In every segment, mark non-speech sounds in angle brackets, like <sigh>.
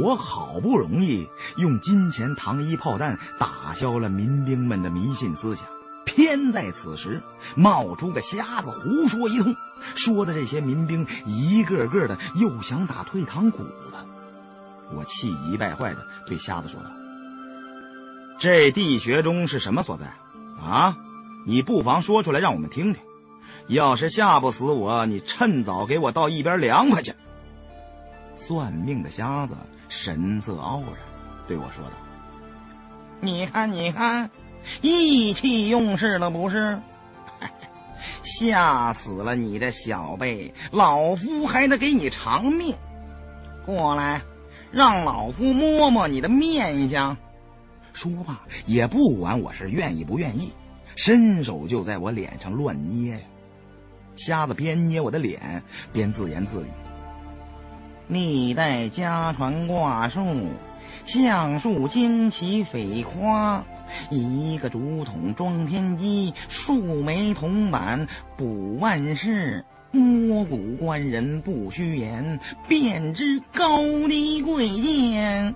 我好不容易用金钱糖衣炮弹打消了民兵们的迷信思想，偏在此时冒出个瞎子胡说一通，说的这些民兵一个个的又想打退堂鼓了。我气急败坏的对瞎子说道：“这地穴中是什么所在？啊，你不妨说出来让我们听听。要是吓不死我，你趁早给我到一边凉快去。”算命的瞎子。神色傲然，对我说道：“你看，你看，意气用事了不是？<laughs> 吓死了你这小辈，老夫还得给你偿命。过来，让老夫摸摸你的面相。”说罢，也不管我是愿意不愿意，伸手就在我脸上乱捏。瞎子边捏我的脸，边自言自语。历代家传卦术，相术惊奇匪夸。一个竹筒装天机，数枚铜板补万事。摸骨观人不虚言，便知高低贵贱。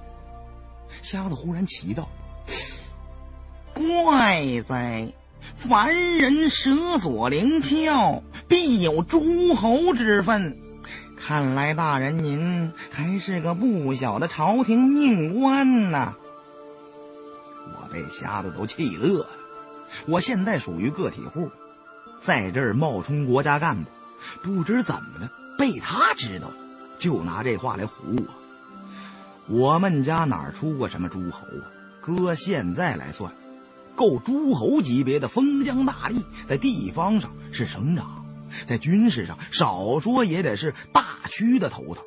瞎子忽然奇道：“怪哉！凡人舌所灵窍，必有诸侯之分。”看来大人您还是个不小的朝廷命官呐！我被瞎子都气乐了。我现在属于个体户，在这儿冒充国家干部，不知怎么的被他知道了，就拿这话来唬我。我们家哪出过什么诸侯啊？搁现在来算，够诸侯级别的封疆大吏，在地方上是省长。在军事上，少说也得是大区的头头。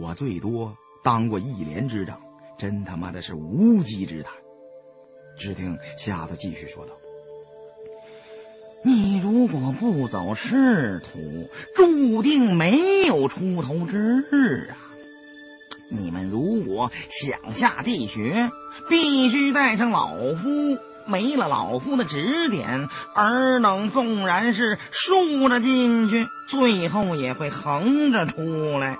我最多当过一连之长，真他妈的是无稽之谈。只听瞎子继续说道：“你如果不走仕途，注定没有出头之日啊！你们如果想下地学，必须带上老夫。”没了老夫的指点，尔等纵然是竖着进去，最后也会横着出来。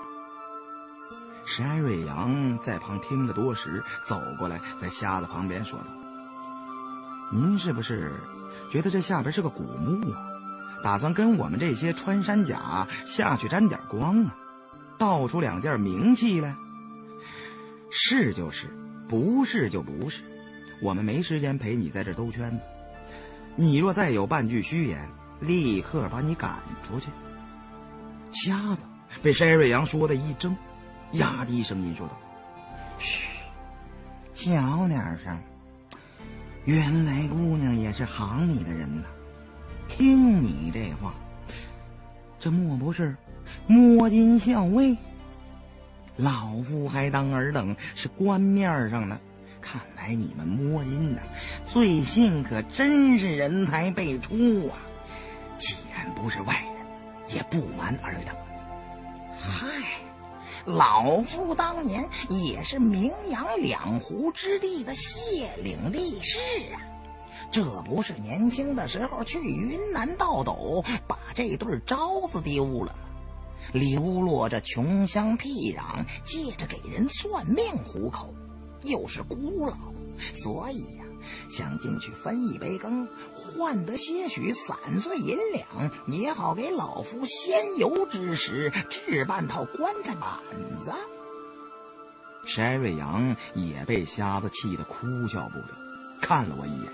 山瑞阳在旁听了多时，走过来，在瞎子旁边说道：“您是不是觉得这下边是个古墓啊？打算跟我们这些穿山甲下去沾点光啊？倒出两件名器来？是就是，不是就不是。”我们没时间陪你在这兜圈子，你若再有半句虚言，立刻把你赶出去。瞎子被山瑞阳说的一怔，压低声音说道：“嘘，小点声。原来姑娘也是行里的人呐，听你这话，这莫不是摸金校尉？老夫还当尔等是官面上呢。”看来你们摸阴呢，最近可真是人才辈出啊！既然不是外人，也不瞒尔等。嗨，老夫当年也是名扬两湖之地的谢岭力士啊，这不是年轻的时候去云南倒斗，把这对招子丢了吗？流落着穷乡僻壤，借着给人算命糊口。又是孤老，所以呀，想进去分一杯羹，换得些许散碎银两，也好给老夫仙游之时置办套棺材板子。山瑞阳也被瞎子气得哭笑不得，看了我一眼，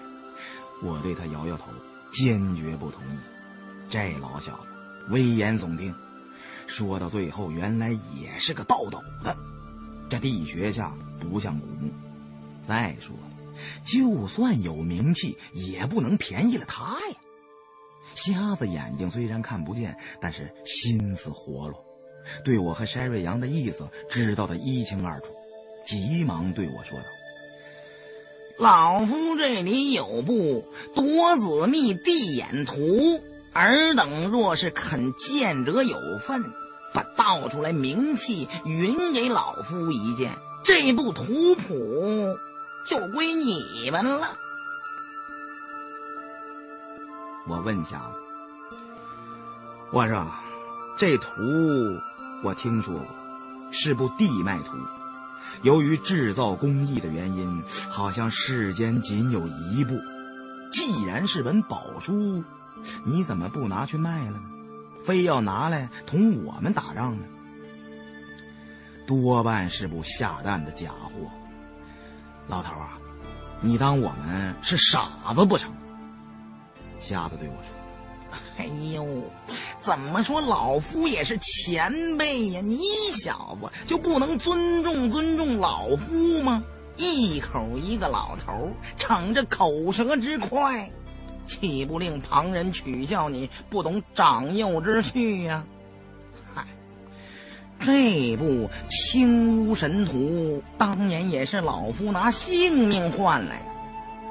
我对他摇摇头，坚决不同意。这老小子危言耸听，说到最后，原来也是个倒斗的。这地穴下。不像古墓。再说了，就算有名气，也不能便宜了他呀。瞎子眼睛虽然看不见，但是心思活络，对我和筛瑞阳的意思知道的一清二楚，急忙对我说道：“老夫这里有部夺子秘地眼图，尔等若是肯见者有份，把倒出来名气匀给老夫一件。”这部图谱就归你们了。我问下：“我说，这图我听说过，是部地脉图，由于制造工艺的原因，好像世间仅有一部。既然是本宝书，你怎么不拿去卖了呢？非要拿来同我们打仗呢？多半是部下蛋的假货。老头啊，你当我们是傻子不成？瞎子对我说。哎呦，怎么说老夫也是前辈呀？你小子就不能尊重尊重老夫吗？一口一个老头，逞着口舌之快，岂不令旁人取笑你不懂长幼之趣呀？这部《青乌神图》当年也是老夫拿性命换来的，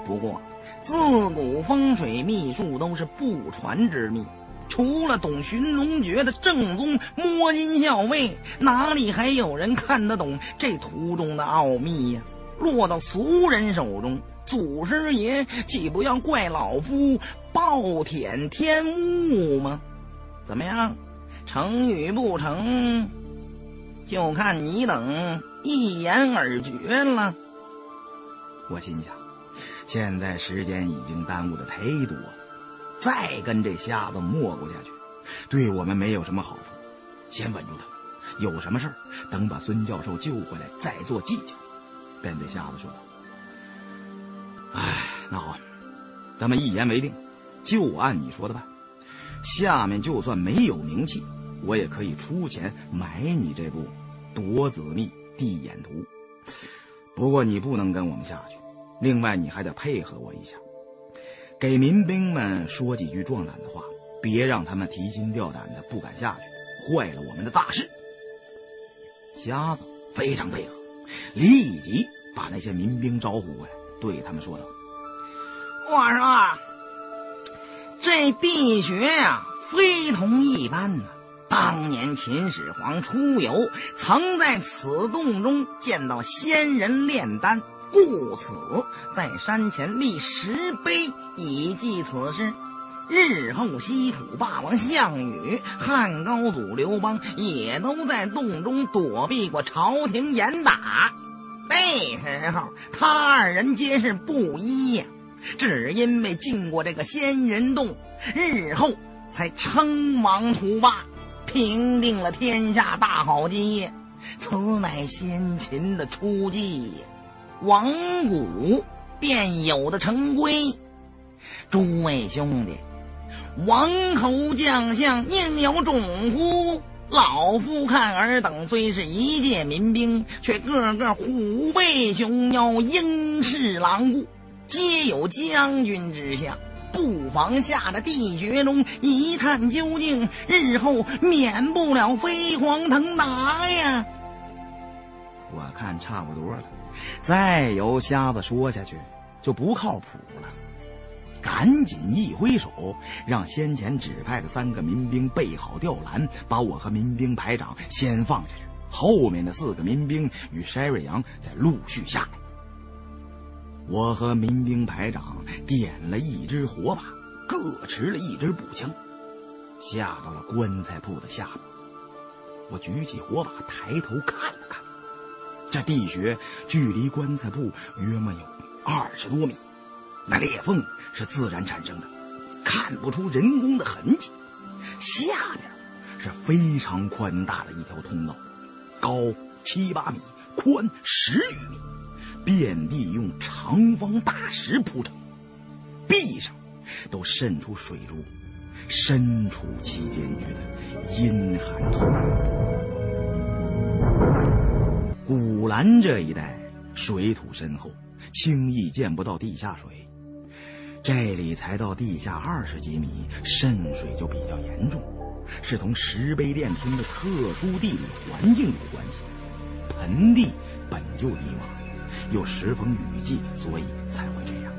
不过。自古风水秘术都是不传之秘，除了懂寻龙诀的正宗摸金校尉，哪里还有人看得懂这图中的奥秘呀？落到俗人手中，祖师爷岂不要怪老夫暴殄天物吗？怎么样，成与不成，就看你等一言而决了。我心想。现在时间已经耽误的忒多了，再跟这瞎子磨咕下去，对我们没有什么好处。先稳住他，有什么事儿等把孙教授救回来再做计较。便对瞎子说道：“哎，那好，咱们一言为定，就按你说的办。下面就算没有名气，我也可以出钱买你这部《夺子密地眼图。不过你不能跟我们下去。”另外，你还得配合我一下，给民兵们说几句壮胆的话，别让他们提心吊胆的不敢下去，坏了我们的大事。瞎子非常配合，立即把那些民兵招呼过来，对他们说道：“我说，这地穴呀，非同一般呐！当年秦始皇出游，曾在此洞中见到仙人炼丹。”故此，在山前立石碑以记此事。日后，西楚霸王项羽、汉高祖刘邦也都在洞中躲避过朝廷严打。那时候，他二人皆是布衣呀。只因为进过这个仙人洞，日后才称王图霸，平定了天下大好基业。此乃先秦的初计。王古便有的成规，诸位兄弟，王侯将相宁有种乎？老夫看尔等虽是一介民兵，却个个虎背熊腰，英势狼顾，皆有将军之相。不妨下了地穴中一探究竟，日后免不了飞黄腾达呀！我看差不多了。再由瞎子说下去，就不靠谱了。赶紧一挥手，让先前指派的三个民兵备好吊篮，把我和民兵排长先放下去。后面的四个民兵与筛瑞阳再陆续下来。我和民兵排长点了一支火把，各持了一支步枪，下到了棺材铺的下面。我举起火把，抬头看了看。这地穴距离棺材铺约莫有二十多米，那裂缝是自然产生的，看不出人工的痕迹。下边是非常宽大的一条通道，高七八米，宽十余米，遍地用长方大石铺成，壁上都渗出水珠，身处其间觉得阴寒透骨。古兰这一带水土深厚，轻易见不到地下水。这里才到地下二十几米，渗水就比较严重，是同石碑店村的特殊地理环境有关系。盆地本就低洼，又时逢雨季，所以才会这样。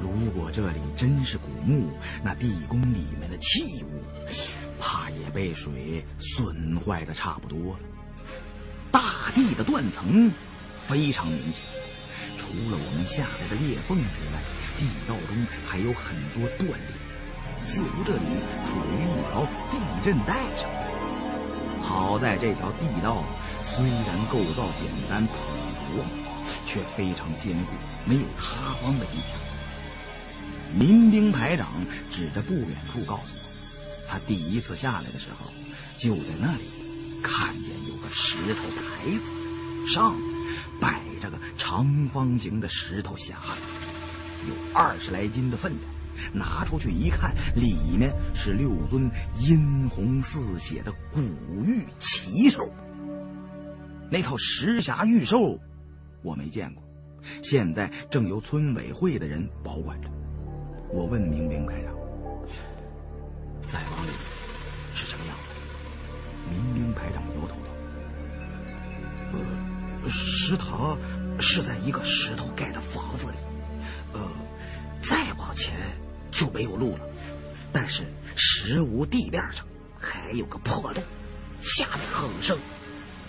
如果这里真是古墓，那地宫里面的器物，怕也被水损坏的差不多了。大地的断层非常明显，除了我们下来的裂缝之外，地道中还有很多断裂，似乎这里处于一条地震带上。好在这条地道虽然构造简单朴拙，却非常坚固，没有塌方的迹象。民兵排长指着不远处告诉我，他第一次下来的时候，就在那里看见有个石头台子，上面摆着个长方形的石头匣子，有二十来斤的分量。拿出去一看，里面是六尊殷红似血的古玉奇兽。那套石匣玉兽我没见过，现在正由村委会的人保管着。我问民兵排长：“再往里是什么样子？”民兵排长摇头道：“呃，食堂是在一个石头盖的房子里，呃，再往前。”就没有路了，但是石屋地面上还有个破洞，下面哼声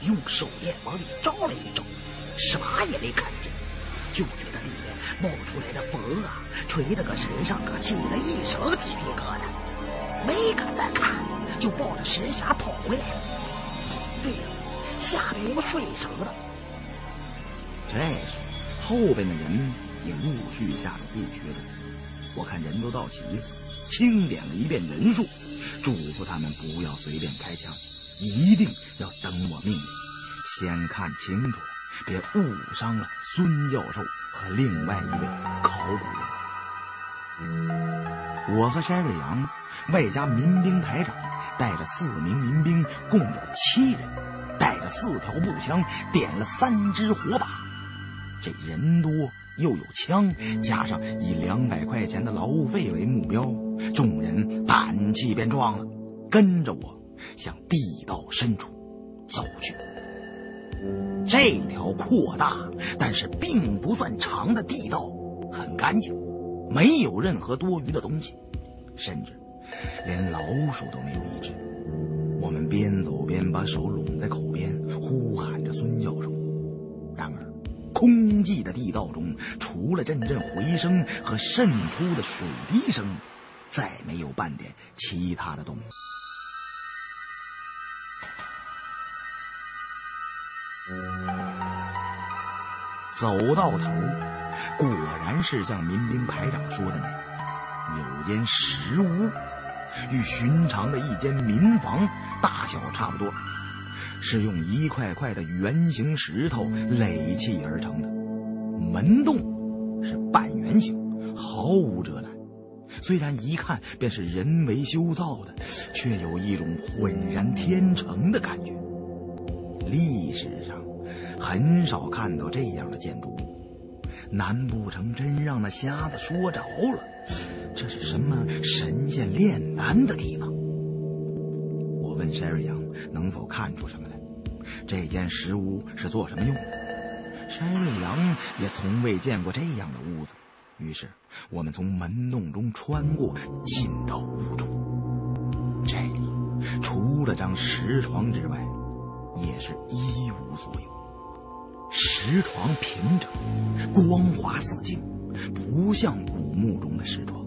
用手电往里照了一照，啥也没看见，就觉得里面冒出来的风啊，吹得个身上可起了一身鸡皮疙瘩，没敢再看，就抱着石匣跑回来了。对了，下面有水绳子。这时，后边的人也陆续下了地穴了。我看人都到齐了，清点了一遍人数，嘱咐他们不要随便开枪，一定要等我命令，先看清楚，别误伤了孙教授和另外一位考古员。我和山瑞阳，外加民兵排长，带着四名民兵，共有七人，带着四条步枪，点了三支火把，这人多。又有枪，加上以两百块钱的劳务费为目标，众人胆气便壮了，跟着我向地道深处走去。这条扩大但是并不算长的地道很干净，没有任何多余的东西，甚至连老鼠都没有一只。我们边走边把手拢在口边，呼喊着孙教授。然而。空寂的地道中，除了阵阵回声和渗出的水滴声，再没有半点其他的动静。走到头，果然是像民兵排长说的那样，有间石屋，与寻常的一间民房大小差不多。是用一块块的圆形石头垒砌而成的，门洞是半圆形，毫无遮拦。虽然一看便是人为修造的，却有一种浑然天成的感觉。历史上很少看到这样的建筑物，难不成真让那瞎子说着了？这是什么神仙炼丹的地方？我问山瑞阳能否看出什么来。这间石屋是做什么用的？山瑞阳也从未见过这样的屋子。于是，我们从门洞中穿过，进到屋中。这里除了张石床之外，也是一无所有。石床平整，光滑似镜，不像古墓中的石床。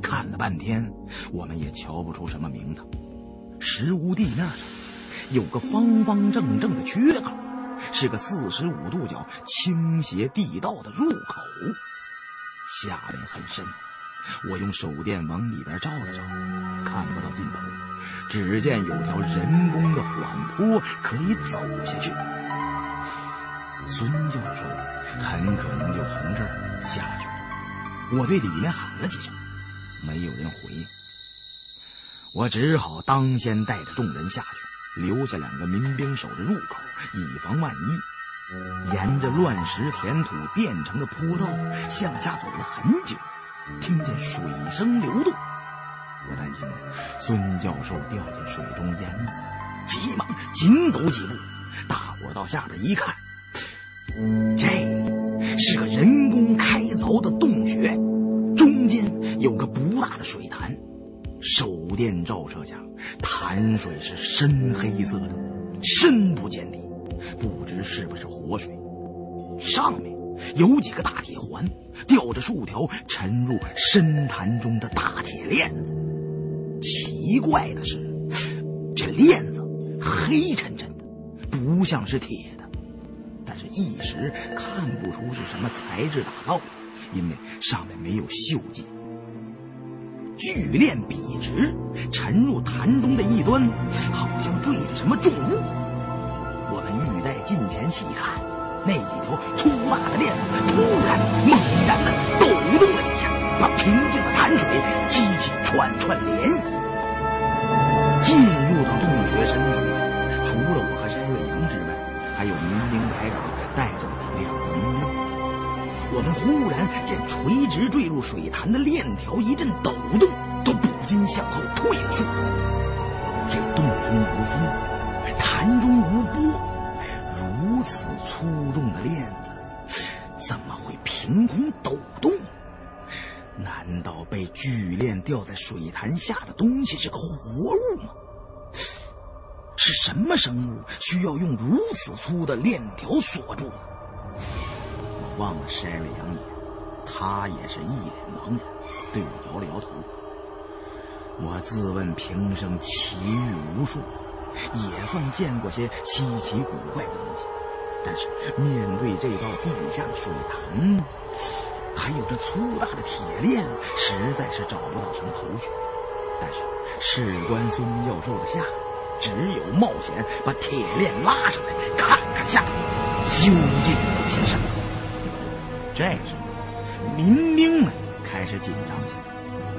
看了半天，我们也瞧不出什么名堂。石屋地面上。有个方方正正的缺口，是个四十五度角倾斜地道的入口，下面很深。我用手电往里边照了照，看不到尽头，只见有条人工的缓坡可以走下去。孙教授很可能就从这儿下去了。我对里面喊了几声，没有人回应。我只好当先带着众人下去。留下两个民兵守着入口，以防万一。沿着乱石填土垫成的坡道向下走了很久，听见水声流动。我担心孙教授掉进水中淹死，急忙紧走几步。大伙到下边一看，这是个人工开凿的洞穴，中间有个不大的水潭。手电照射下。潭水是深黑色的，深不见底，不知是不是活水。上面有几个大铁环，吊着数条沉入深潭中的大铁链子。奇怪的是，这链子黑沉沉的，不像是铁的，但是一时看不出是什么材质打造的，因为上面没有锈迹。巨链笔直，沉入潭中的一端，好像坠着什么重物。我们欲待近前细看，那几条粗大的链子突然猛然的抖动了一下，把平静的潭水激起串串涟漪。进入到洞穴深处，除了我和山瑞阳之外，还有民兵排长带着两个民兵。我们忽然见垂直坠入水潭的链条一阵抖动，都不禁向后退了数。这洞中无风，潭中无波，粗重的链子，怎么会凭空抖动？难道被巨链吊在水潭下的东西是个活物吗？是什么生物需要用如此粗的链条锁住？我望了筛瑞阳一眼，他也是一脸茫然，对我摇了摇头。我自问平生奇遇无数，也算见过些稀奇古怪的东西，但是面对这道地下的水潭，还有这粗大的铁链，实在是找不到什么头绪。但是事关孙教授的下落，只有冒险把铁链拉上来，看看下面究竟有些什么。这时候，民兵们开始紧张起来。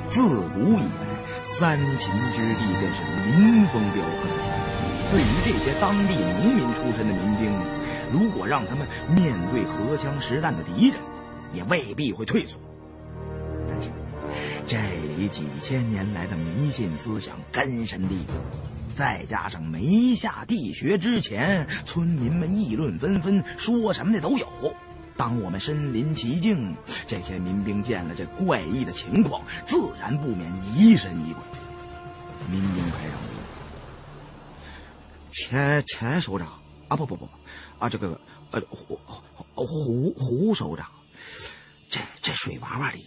自古以来，三秦之地便是民风彪悍。对于这些当地农民出身的民兵，如果让他们面对荷枪实弹的敌人，也未必会退缩。但是，这里几千年来的迷信思想根深蒂固，再加上没下地穴之前，村民们议论纷纷，说什么的都有。当我们身临其境，这些民兵见了这怪异的情况，自然不免疑神疑鬼。民兵排长钱钱首长啊，不不不不，啊这个呃胡胡胡首长，这这水娃娃里，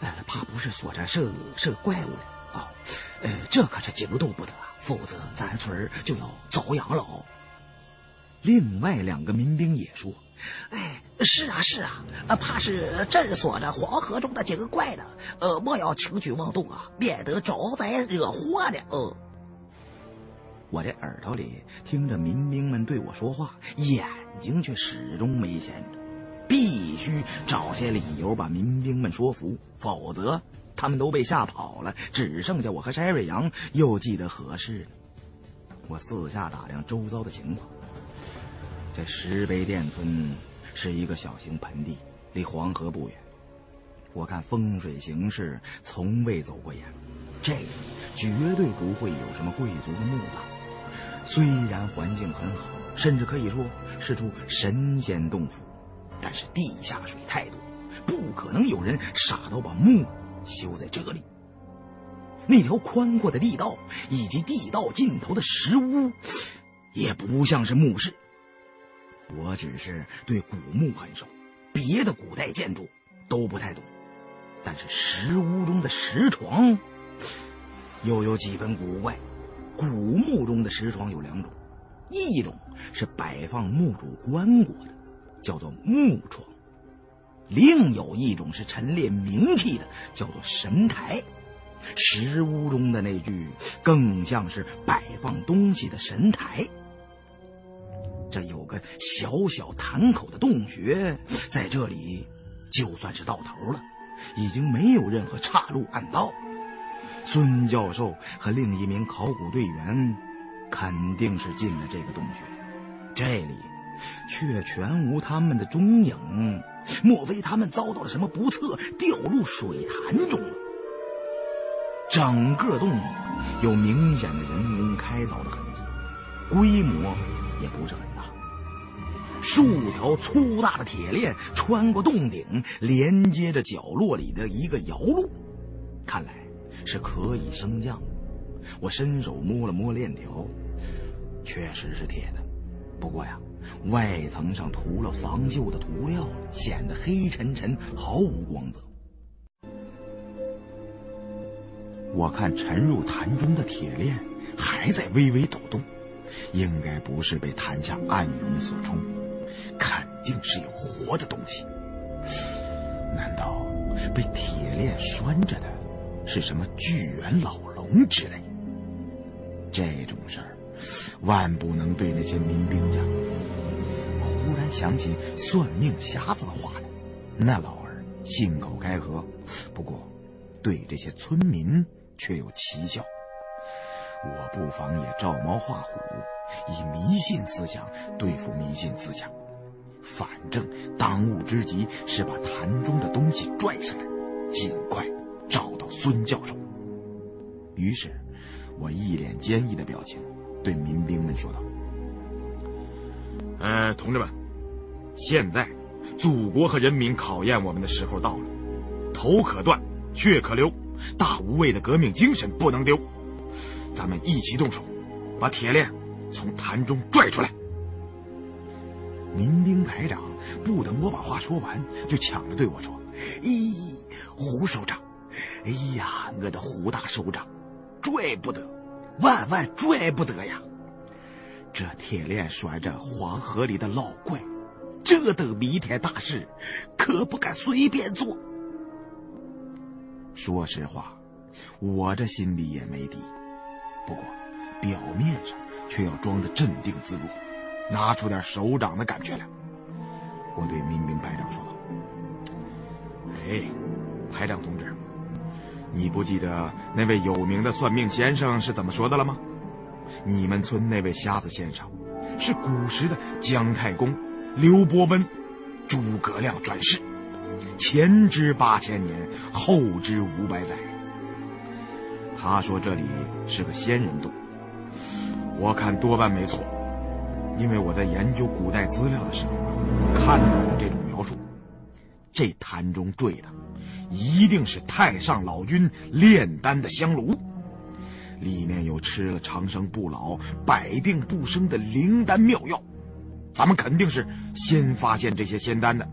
呃怕不是锁着是是怪物的啊，呃这可是惊动不得，否则咱村就要遭殃了。另外两个民兵也说：“哎，是啊是啊，呃，怕是镇锁着黄河中的几个怪的，呃，莫要轻举妄动啊，免得招灾惹祸的。”呃，我这耳朵里听着民兵们对我说话，眼睛却始终没闲着，必须找些理由把民兵们说服，否则他们都被吓跑了，只剩下我和柴瑞阳又记得何事呢？我四下打量周遭的情况。这石碑店村是一个小型盆地，离黄河不远。我看风水形势，从未走过眼。这里绝对不会有什么贵族的墓葬。虽然环境很好，甚至可以说是处神仙洞府，但是地下水太多，不可能有人傻到把墓修在这里。那条宽阔的地道以及地道尽头的石屋，也不像是墓室。我只是对古墓很熟，别的古代建筑都不太懂，但是石屋中的石床又有几分古怪。古墓中的石床有两种，一种是摆放墓主棺椁的，叫做木床；另有一种是陈列冥器的，叫做神台。石屋中的那具更像是摆放东西的神台。这有个小小潭口的洞穴，在这里就算是到头了，已经没有任何岔路暗道。孙教授和另一名考古队员肯定是进了这个洞穴，这里却全无他们的踪影。莫非他们遭到了什么不测，掉入水潭中了？整个洞有明显的人工开凿的痕迹，规模也不是很大。数条粗大的铁链穿过洞顶，连接着角落里的一个窑路，看来是可以升降。我伸手摸了摸链条，确实是铁的，不过呀，外层上涂了防锈的涂料，显得黑沉沉，毫无光泽。我看沉入潭中的铁链还在微微抖动，应该不是被潭下暗涌所冲，肯定是有活的东西。难道被铁链拴着的是什么巨猿老龙之类？这种事儿，万不能对那些民兵讲。我忽然想起算命瞎子的话来，那老儿信口开河，不过对这些村民却有奇效。我不妨也照猫画虎，以迷信思想对付迷信思想。反正当务之急是把坛中的东西拽上来，尽快找到孙教授。于是，我一脸坚毅的表情，对民兵们说道：“呃，同志们，现在祖国和人民考验我们的时候到了，头可断，血可流，大无畏的革命精神不能丢。咱们一起动手，把铁链从坛中拽出来。”民兵排长不等我把话说完，就抢着对我说：“咦，胡首长，哎呀，我的胡大首长，拽不得，万万拽不得呀！这铁链拴着黄河里的老怪，这等弥天大事，可不敢随便做。说实话，我这心里也没底，不过表面上却要装得镇定自若。”拿出点首长的感觉来，我对民兵排长说：“哎，排长同志，你不记得那位有名的算命先生是怎么说的了吗？你们村那位瞎子先生，是古时的姜太公刘伯温、诸葛亮转世，前知八千年，后知五百载。他说这里是个仙人洞，我看多半没错。”因为我在研究古代资料的时候，看到过这种，这坛中坠的，一定是太上老君炼丹的香炉，里面有吃了长生不老、百病不生的灵丹妙药，咱们肯定是先发现这些仙丹的。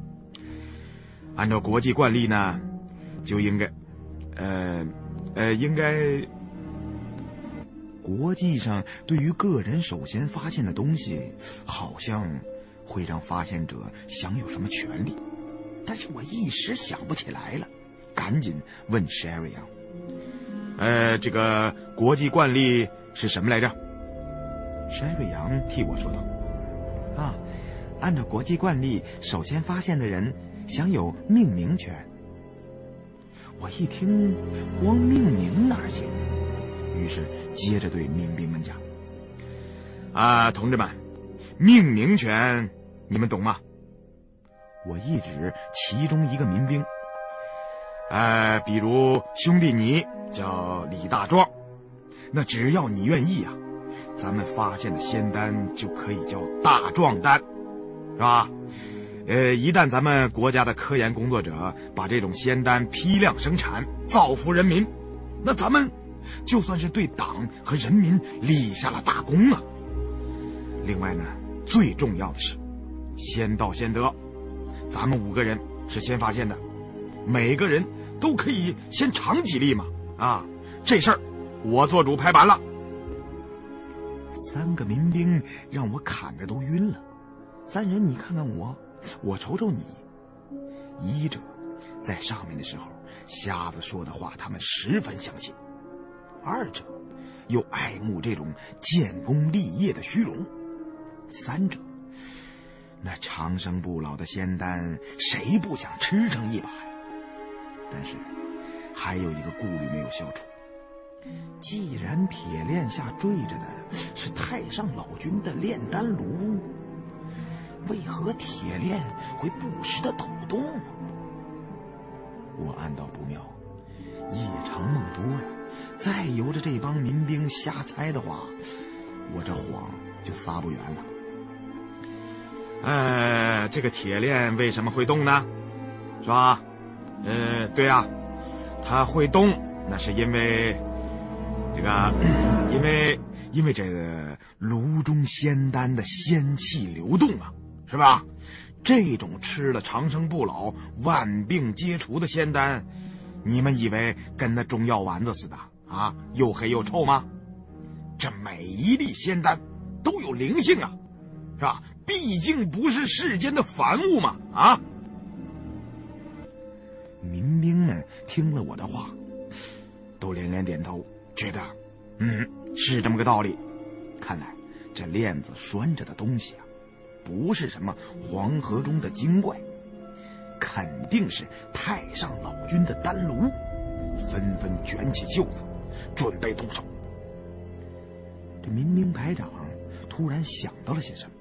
按照国际惯例呢，就应该，呃，呃，应该。国际上对于个人首先发现的东西，好像会让发现者享有什么权利，但是我一时想不起来了，赶紧问 Sherry 杨：“呃，这个国际惯例是什么来着？”Sherry 杨替我说道：“啊，按照国际惯例，首先发现的人享有命名权。”我一听，光命名哪行？于是接着对民兵们讲：“啊，同志们，命名权你们懂吗？”我一指其中一个民兵：“呃，比如兄弟你叫李大壮，那只要你愿意啊，咱们发现的仙丹就可以叫大壮丹，是吧？呃，一旦咱们国家的科研工作者把这种仙丹批量生产，造福人民，那咱们……”就算是对党和人民立下了大功啊！另外呢，最重要的是，先到先得，咱们五个人是先发现的，每个人都可以先尝几粒嘛！啊，这事儿我做主拍板了。三个民兵让我砍的都晕了，三人你看看我，我瞅瞅你，一者在上面的时候，瞎子说的话他们十分相信。二者又爱慕这种建功立业的虚荣，三者那长生不老的仙丹，谁不想吃上一把呀？但是还有一个顾虑没有消除。既然铁链下坠着的是太上老君的炼丹炉，为何铁链会不时的抖动？我暗道不妙，夜长梦多呀。再由着这帮民兵瞎猜的话，我这谎就撒不圆了。呃，这个铁链为什么会动呢？是吧？呃，对啊，它会动，那是因为这个，因为因为这个炉中仙丹的仙气流动啊，是吧？这种吃了长生不老、万病皆除的仙丹，你们以为跟那中药丸子似的？啊，又黑又臭吗？这每一粒仙丹，都有灵性啊，是吧？毕竟不是世间的凡物嘛，啊！民兵们听了我的话，都连连点头，觉得，嗯，是这么个道理。看来这链子拴着的东西啊，不是什么黄河中的精怪，肯定是太上老君的丹炉。纷纷卷起袖子，准备动手。这民兵排长突然想到了些什么，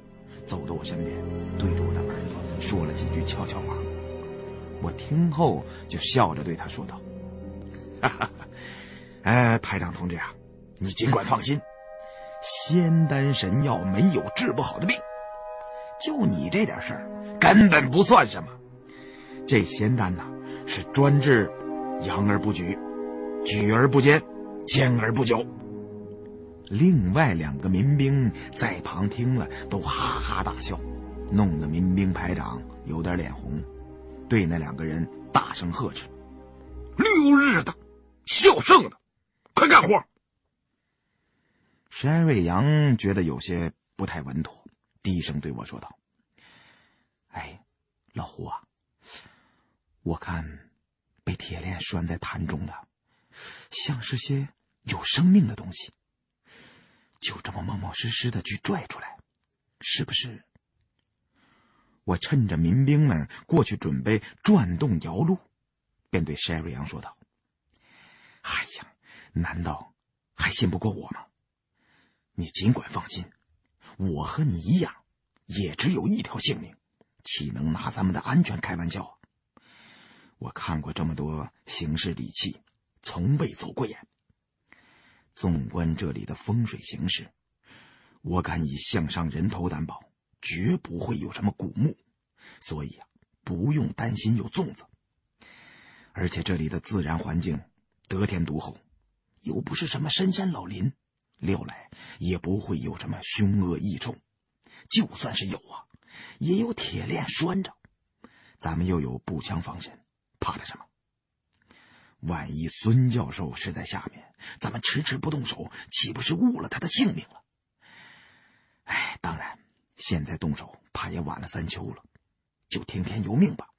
走到我身边，对着我的耳朵说了几句悄悄话。我听后就笑着对他说道：“哈哈，哎，排长同志啊，你尽管放心，仙丹神药没有治不好的病，就你这点事儿，根本不算什么。这仙丹呐，是专治阳而不举，举而不坚，坚而不久。”另外两个民兵在旁听了，都哈哈大笑，弄得民兵排长有点脸红。对那两个人大声呵斥：“六日的，孝圣的，快干活！”山瑞阳觉得有些不太稳妥，低声对我说道：“哎，老胡啊，我看被铁链拴在坛中的，像是些有生命的东西。就这么冒冒失失的去拽出来，是不是？”我趁着民兵们过去准备转动摇橹，便对塞瑞扬说道：“哎呀，难道还信不过我吗？你尽管放心，我和你一样，也只有一条性命，岂能拿咱们的安全开玩笑？我看过这么多形势礼器，从未走过眼。纵观这里的风水形势，我敢以项上人头担保。”绝不会有什么古墓，所以啊，不用担心有粽子。而且这里的自然环境得天独厚，又不是什么深山老林，料来也不会有什么凶恶异虫。就算是有啊，也有铁链拴着，咱们又有步枪防身，怕他什么？万一孙教授是在下面，咱们迟迟不动手，岂不是误了他的性命了？哎，当然。现在动手，怕也晚了三秋了，就听天由命吧。”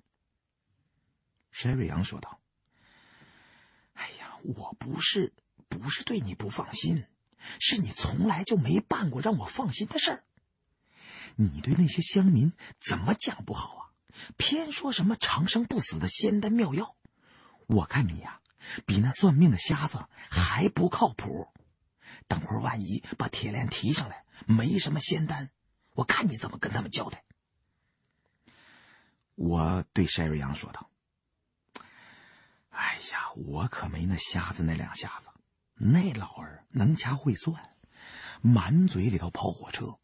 山瑞阳说道。“哎呀，我不是不是对你不放心，是你从来就没办过让我放心的事儿。你对那些乡民怎么讲不好啊？偏说什么长生不死的仙丹妙药，我看你呀，比那算命的瞎子还不靠谱。等会儿万一把铁链提上来，没什么仙丹。”我看你怎么跟他们交代。我对山瑞阳说道：“哎呀，我可没那瞎子那两下子，那老儿能掐会算，满嘴里头跑火车。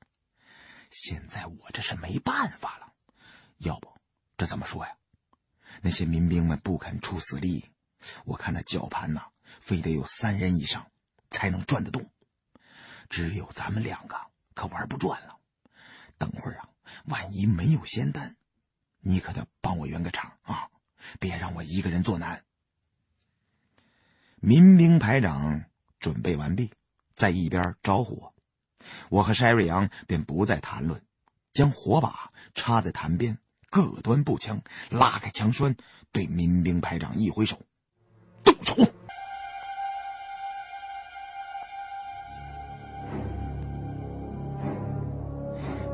现在我这是没办法了，要不这怎么说呀？那些民兵们不肯出死力，我看那绞盘呐，非得有三人以上才能转得动，只有咱们两个可玩不转了。”等会儿啊，万一没有仙丹，你可得帮我圆个场啊！别让我一个人做难。民兵排长准备完毕，在一边招呼我，我和山瑞阳便不再谈论，将火把插在潭边，各端步枪，拉开枪栓，对民兵排长一挥手，动手。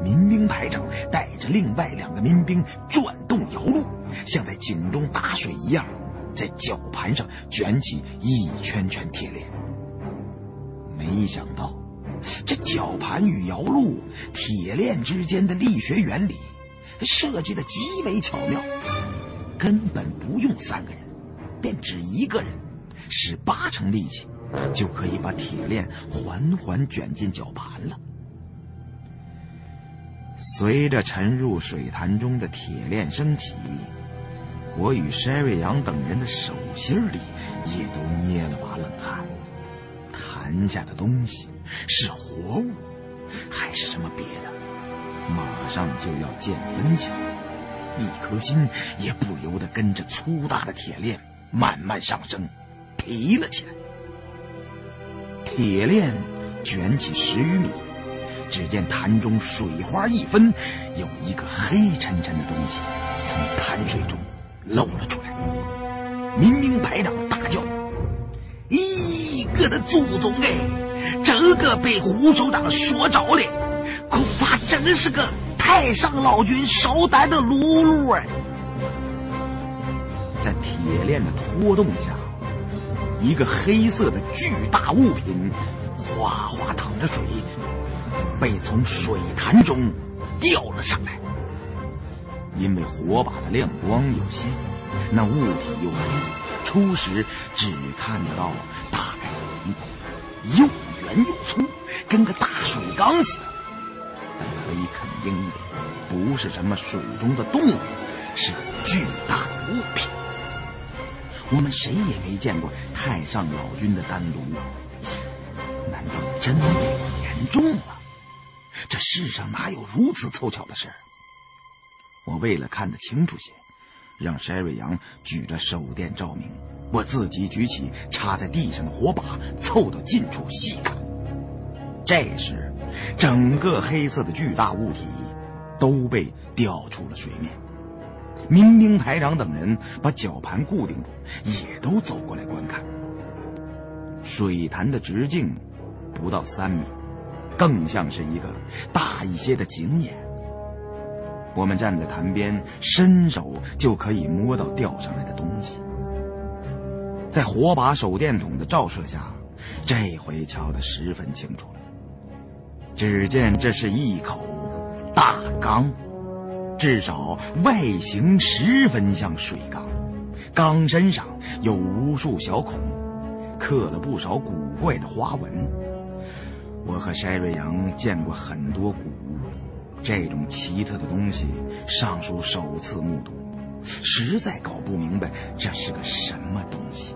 民兵排长带着另外两个民兵转动摇路，像在井中打水一样，在绞盘上卷起一圈圈铁链。没想到，这绞盘与摇路、铁链之间的力学原理设计的极为巧妙，根本不用三个人，便只一个人，使八成力气，就可以把铁链缓缓卷进绞盘了。随着沉入水潭中的铁链升起，我与山瑞阳等人的手心里也都捏了把冷汗。潭下的东西是活物，还是什么别的？马上就要见分晓，一颗心也不由得跟着粗大的铁链慢慢上升，提了起来。铁链卷起十余米。只见潭中水花一分，有一个黑沉沉的东西从潭水中露了出来。民兵排长大叫：“一个的祖宗哎！这个被胡首长说着了，恐怕真是个太上老君烧丹的噜噜啊！”在铁链的拖动下，一个黑色的巨大物品哗哗淌着水，被从水潭中掉了上来。因为火把的亮光有限，那物体又黑，初时只看得到大概有一又圆又粗，跟个大水缸似的。但可以肯定一点，不是什么水中的动物，是巨大的物品。我们谁也没见过太上老君的丹炉，难道真的严重了？这世上哪有如此凑巧的事？我为了看得清楚些，让筛瑞阳举着手电照明，我自己举起插在地上的火把，凑到近处细看。这时，整个黑色的巨大物体都被吊出了水面。民兵排长等人把绞盘固定住，也都走过来观看。水潭的直径不到三米，更像是一个大一些的井眼。我们站在潭边，伸手就可以摸到吊上来的东西。在火把手电筒的照射下，这回瞧得十分清楚了。只见这是一口大缸。至少外形十分像水缸，缸身上有无数小孔，刻了不少古怪的花纹。我和筛瑞阳见过很多古物，这种奇特的东西尚属首次目睹，实在搞不明白这是个什么东西。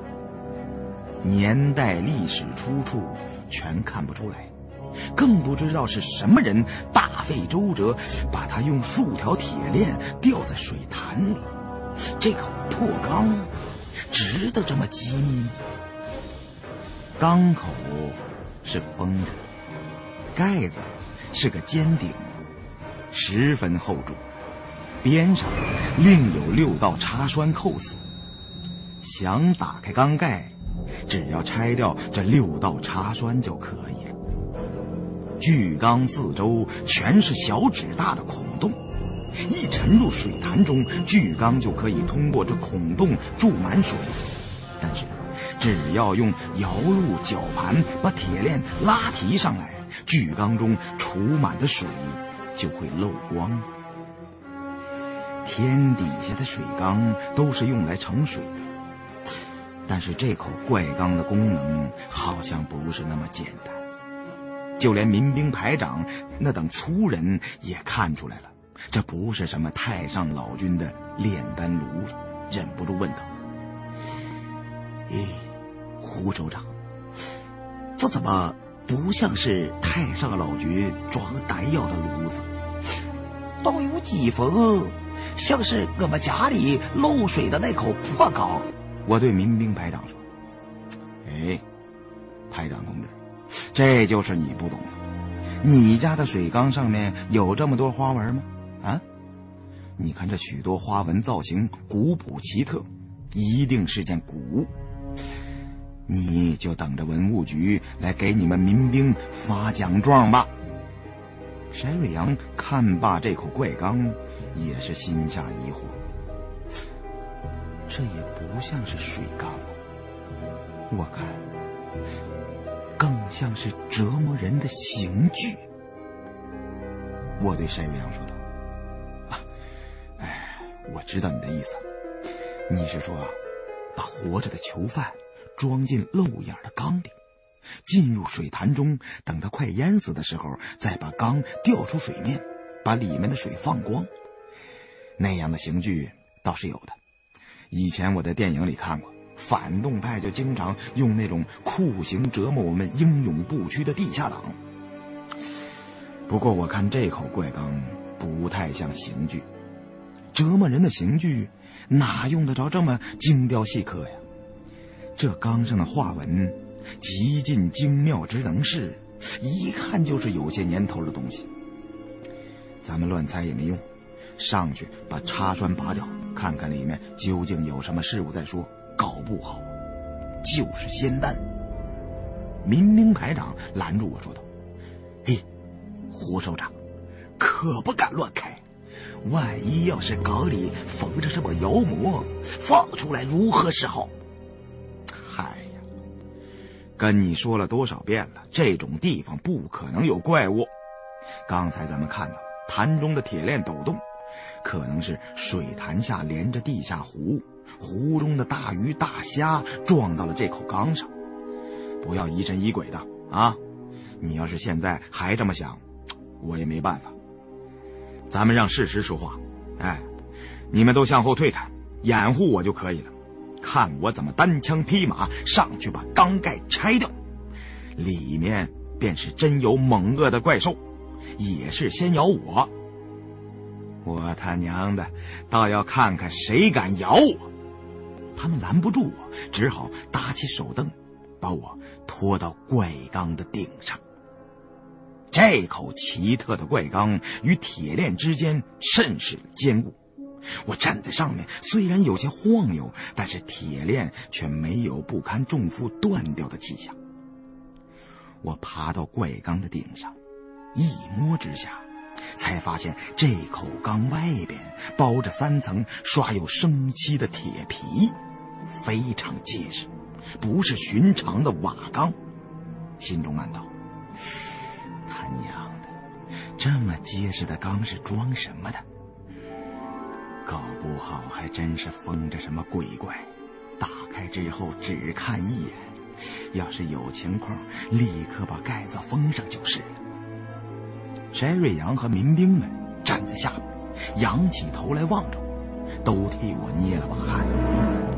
年代、历史出处全看不出来。更不知道是什么人大费周折，把它用数条铁链吊在水潭里。这口破缸，值得这么机密吗？缸口是封着，盖子是个尖顶，十分厚重，边上另有六道插栓扣死。想打开缸盖，只要拆掉这六道插栓就可以。巨缸四周全是小指大的孔洞，一沉入水潭中，巨缸就可以通过这孔洞注满水。但是，只要用摇路绞盘把铁链拉提上来，巨缸中储满的水就会漏光。天底下的水缸都是用来盛水的，但是这口怪缸的功能好像不是那么简单。就连民兵排长那等粗人也看出来了，这不是什么太上老君的炼丹炉了，忍不住问道：“咦，胡首长，这怎么不像是太上老君装丹药的炉子？倒有几分像是我们家里漏水的那口破缸。”我对民兵排长说：“哎，排长同志。”这就是你不懂，你家的水缸上面有这么多花纹吗？啊，你看这许多花纹造型古朴奇特，一定是件古物。你就等着文物局来给你们民兵发奖状吧。沈瑞阳看罢这口怪缸，也是心下疑惑，这也不像是水缸，我看。更像是折磨人的刑具。我对单瑞阳说道：“啊，哎，我知道你的意思，你是说，把活着的囚犯装进漏眼的缸里，进入水潭中，等他快淹死的时候，再把缸吊出水面，把里面的水放光。那样的刑具倒是有的，以前我在电影里看过。”反动派就经常用那种酷刑折磨我们英勇不屈的地下党。不过我看这口怪缸不太像刑具，折磨人的刑具哪用得着这么精雕细刻呀？这缸上的画纹极尽精妙之能事，一看就是有些年头的东西。咱们乱猜也没用，上去把插栓拔掉，看看里面究竟有什么事物再说。搞不好就是仙丹。民兵排长拦住我说道：“嘿，胡首长，可不敢乱开，万一要是缸里缝着什么妖魔，放出来如何是好？”嗨呀，跟你说了多少遍了，这种地方不可能有怪物。刚才咱们看到潭中的铁链抖动，可能是水潭下连着地下湖，湖中的大鱼大虾撞到了这口缸上。不要疑神疑鬼的啊！你要是现在还这么想，我也没办法。咱们让事实说话。哎，你们都向后退开，掩护我就可以了。看我怎么单枪匹马上去把缸盖拆掉，里面便是真有猛恶的怪兽，也是先咬我。我他娘的，倒要看看谁敢咬我！他们拦不住我，只好搭起手蹬，把我。拖到怪缸的顶上，这口奇特的怪缸与铁链之间甚是坚固。我站在上面，虽然有些晃悠，但是铁链却没有不堪重负断掉的迹象。我爬到怪缸的顶上，一摸之下，才发现这口缸外边包着三层刷有生漆的铁皮，非常结实。不是寻常的瓦缸，心中暗道：“他娘的，这么结实的缸是装什么的？搞不好还真是封着什么鬼怪。打开之后只看一眼，要是有情况，立刻把盖子封上就是了。”翟瑞阳和民兵们站在下面，仰起头来望着，都替我捏了把汗。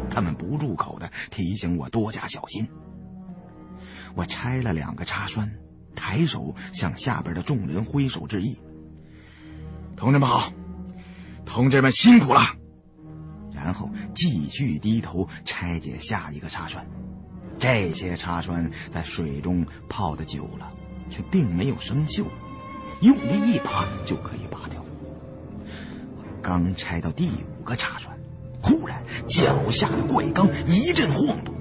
他们不住口的提醒我多加小心。我拆了两个插栓，抬手向下边的众人挥手致意：“同志们好，同志们辛苦了。”然后继续低头拆解下一个插栓。这些插栓在水中泡的久了，却并没有生锈，用力一拔就可以拔掉。刚拆到第五个插栓。忽然，脚下的怪缸一阵晃动，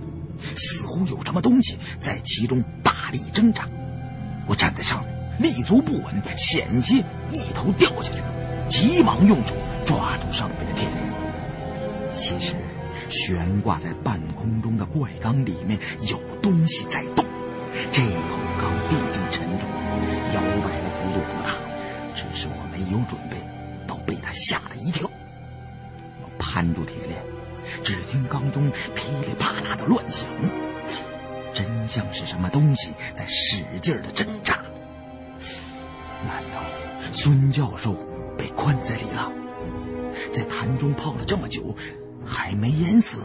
似乎有什么东西在其中大力挣扎。我站在上面，立足不稳，险些一头掉下去，急忙用手抓住上面的铁链。其实，悬挂在半空中的怪缸里面有东西在动。这口缸毕竟沉重，摇摆的幅度不大，只是我没有准备，被他吓了一跳。我攀住铁链，只听缸中噼里啪啦的乱响，真像是什么东西在使劲的挣扎。难道孙教授被困在里了？在潭中泡了这么久，还没淹死？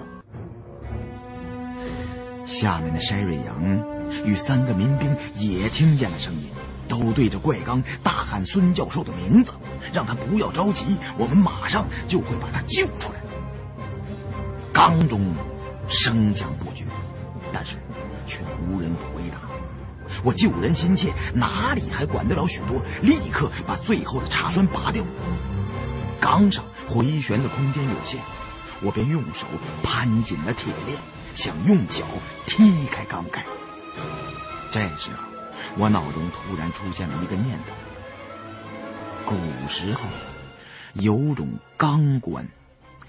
下面的筛瑞阳与三个民兵也听见了声音，都对着怪缸大喊孙教授的名字。让他不要着急，我们马上就会把他救出来。缸中声响不绝，但是却无人回答。我救人心切，哪里还管得了许多？立刻把最后的插栓拔掉。缸上回旋的空间有限，我便用手攀紧了铁链，想用脚踢开缸盖。这时候，我脑中突然出现了一个念头。古时候，有种钢棺，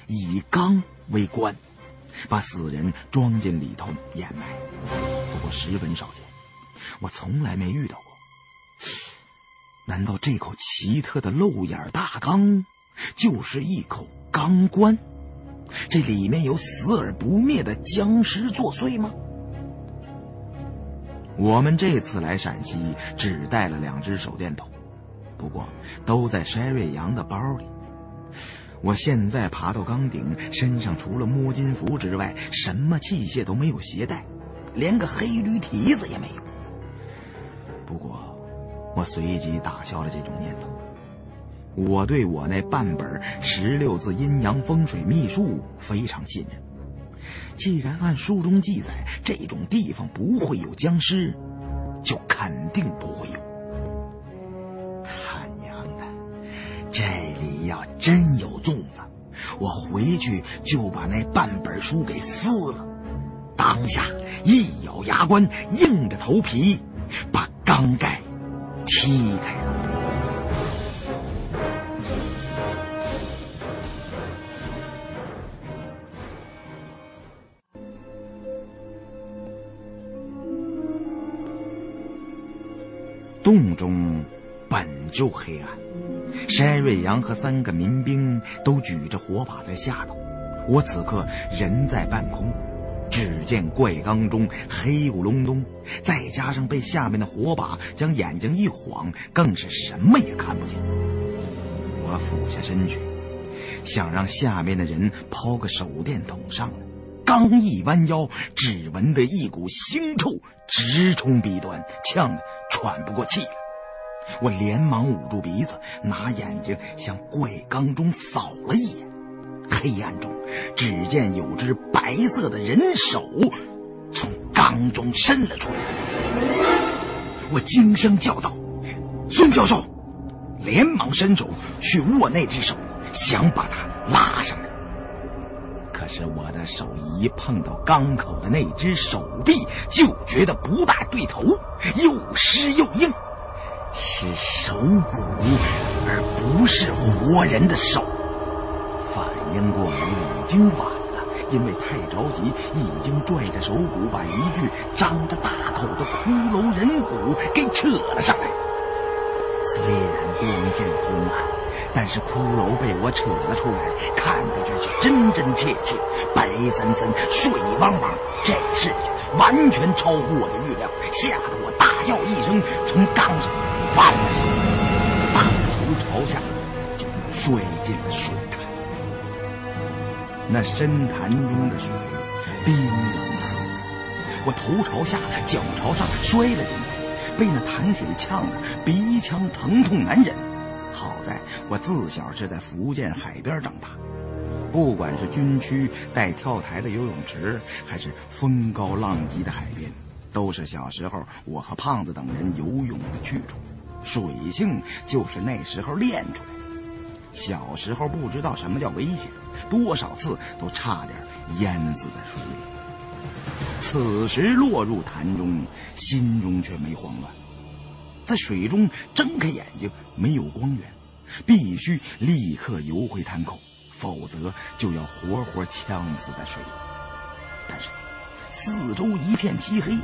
以钢为棺，把死人装进里头掩埋。不过十分少见，我从来没遇到过。难道这口奇特的漏眼大缸，就是一口钢棺？这里面有死而不灭的僵尸作祟吗？我们这次来陕西，只带了两只手电筒。不过都在筛瑞阳的包里。我现在爬到缸顶，身上除了摸金符之外，什么器械都没有携带，连个黑驴蹄子也没有。不过，我随即打消了这种念头。我对我那半本十六字阴阳风水秘术非常信任。既然按书中记载，这种地方不会有僵尸，就肯定不会有。这里要真有粽子，我回去就把那半本书给撕了。当下一咬牙关，硬着头皮把缸盖踢开了。洞中本就黑暗，筛瑞阳和三个民兵都举着火把在下头。我此刻人在半空，只见怪缸中黑咕隆咚，再加上被下面的火把将眼睛一晃，更是什么也看不见。我俯下身去，想让下面的人抛个手电筒上来，刚一弯腰，只闻得一股腥臭直冲鼻端，呛得喘不过气来。我连忙捂住鼻子，拿眼睛向怪缸中扫了一眼。黑暗中，只见有只白色的人手从缸中伸了出来。我惊声叫道：“孙教授！”连忙伸手去握那只手，想把它拉上来。可是我的手一碰到缸口的那只手臂，就觉得不大对头，又湿又硬，是手骨，而不是活人的手。反应过来已经晚了，因为太着急，已经拽着手骨把一具张着大口的骷髅人骨给扯了上来。虽然光线昏暗，但是骷髅被我扯了出来，看的却是真真切切，白森森、水汪汪。这事情完全超乎我的预料，吓得我大叫一声，从缸上翻了下来，大头朝下就摔进了水潭。那深潭中的水冰冷刺骨，我头朝下，脚朝上摔了进去，被那潭水呛得鼻腔疼痛难忍。好在我自小是在福建海边长大，不管是军区带跳台的游泳池，还是风高浪急的海边，都是小时候我和胖子等人游泳的去处，水性就是那时候练出来的。小时候不知道什么叫危险，多少次都差点淹死在水里。此时落入潭中，心中却没慌乱。在水中睁开眼睛没有光源，必须立刻游回潭口，否则就要活活呛死在水里。但是四周一片漆黑，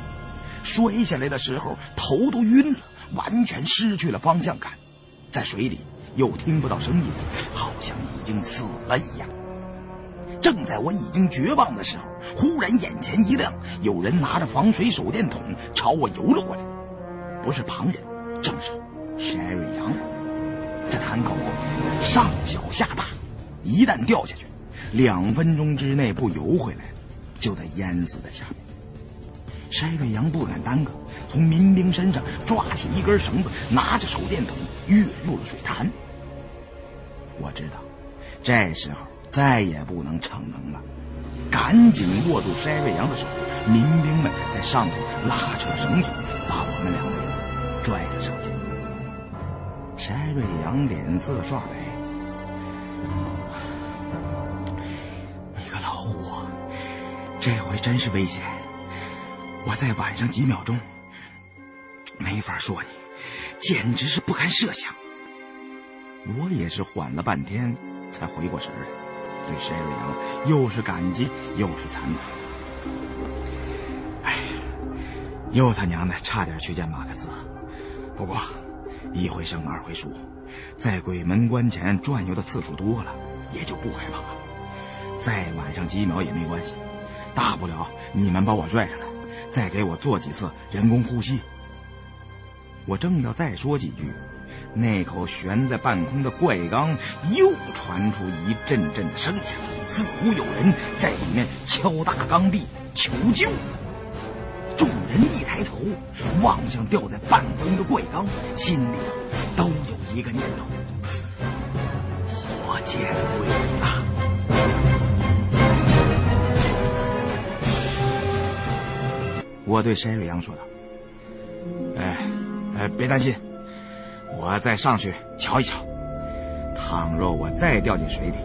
摔下来的时候头都晕了，完全失去了方向感，在水里。又听不到声音，好像已经死了一样。正在我已经绝望的时候，忽然眼前一亮，有人拿着防水手电筒朝我游了过来。不是旁人，正是筛瑞阳。这潭口上小下大，一旦掉下去，两分钟之内不游回来，就得淹死在下面。筛瑞阳不敢耽搁，从民兵身上抓起一根绳子，拿着手电筒跃入了水潭。我知道，这时候再也不能逞能了，赶紧握住筛瑞阳的手。民兵们在上头拉扯绳索，把我们两个拽了上去。筛瑞阳脸色刷白：“你个老虎，这回真是危险！我在晚上几秒钟没法说你，简直是不堪设想。”我也是缓了半天，才回过神来，对筛瑞阳又是感激又是惭愧。哎，又他娘的差点去见马克思。不过，一回生二回熟，在鬼门关前转悠的次数多了，也就不害怕了。再晚上几秒也没关系，大不了你们把我拽上来，再给我做几次人工呼吸。我正要再说几句。那口悬在半空的怪缸又传出一阵阵的声响，似乎有人在里面敲打缸壁求救。众人一抬头，望向吊在半空的怪缸，心里都有一个念头：我见鬼了！我对筛瑞阳说道：“呃，别担心，我再上去瞧一瞧。倘若我再掉进水里，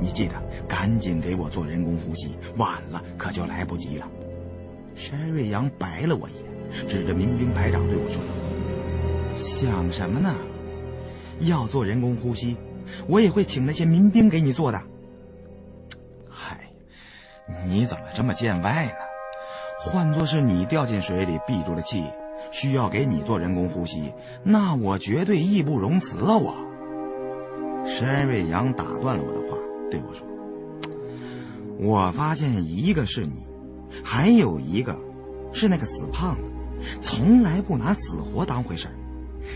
你记得赶紧给我做人工呼吸，晚了可就来不及了。山瑞阳白了我一眼，指着民兵排长对我说：“想什么呢？要做人工呼吸，我也会请那些民兵给你做的。”嗨，你怎么这么见外呢？换作是你掉进水里闭住了气，需要给你做人工呼吸，那我绝对义不容辞啊！我。山瑞阳打断了我的话，对我说：“我发现一个是你，还有一个是那个死胖子，从来不拿死活当回事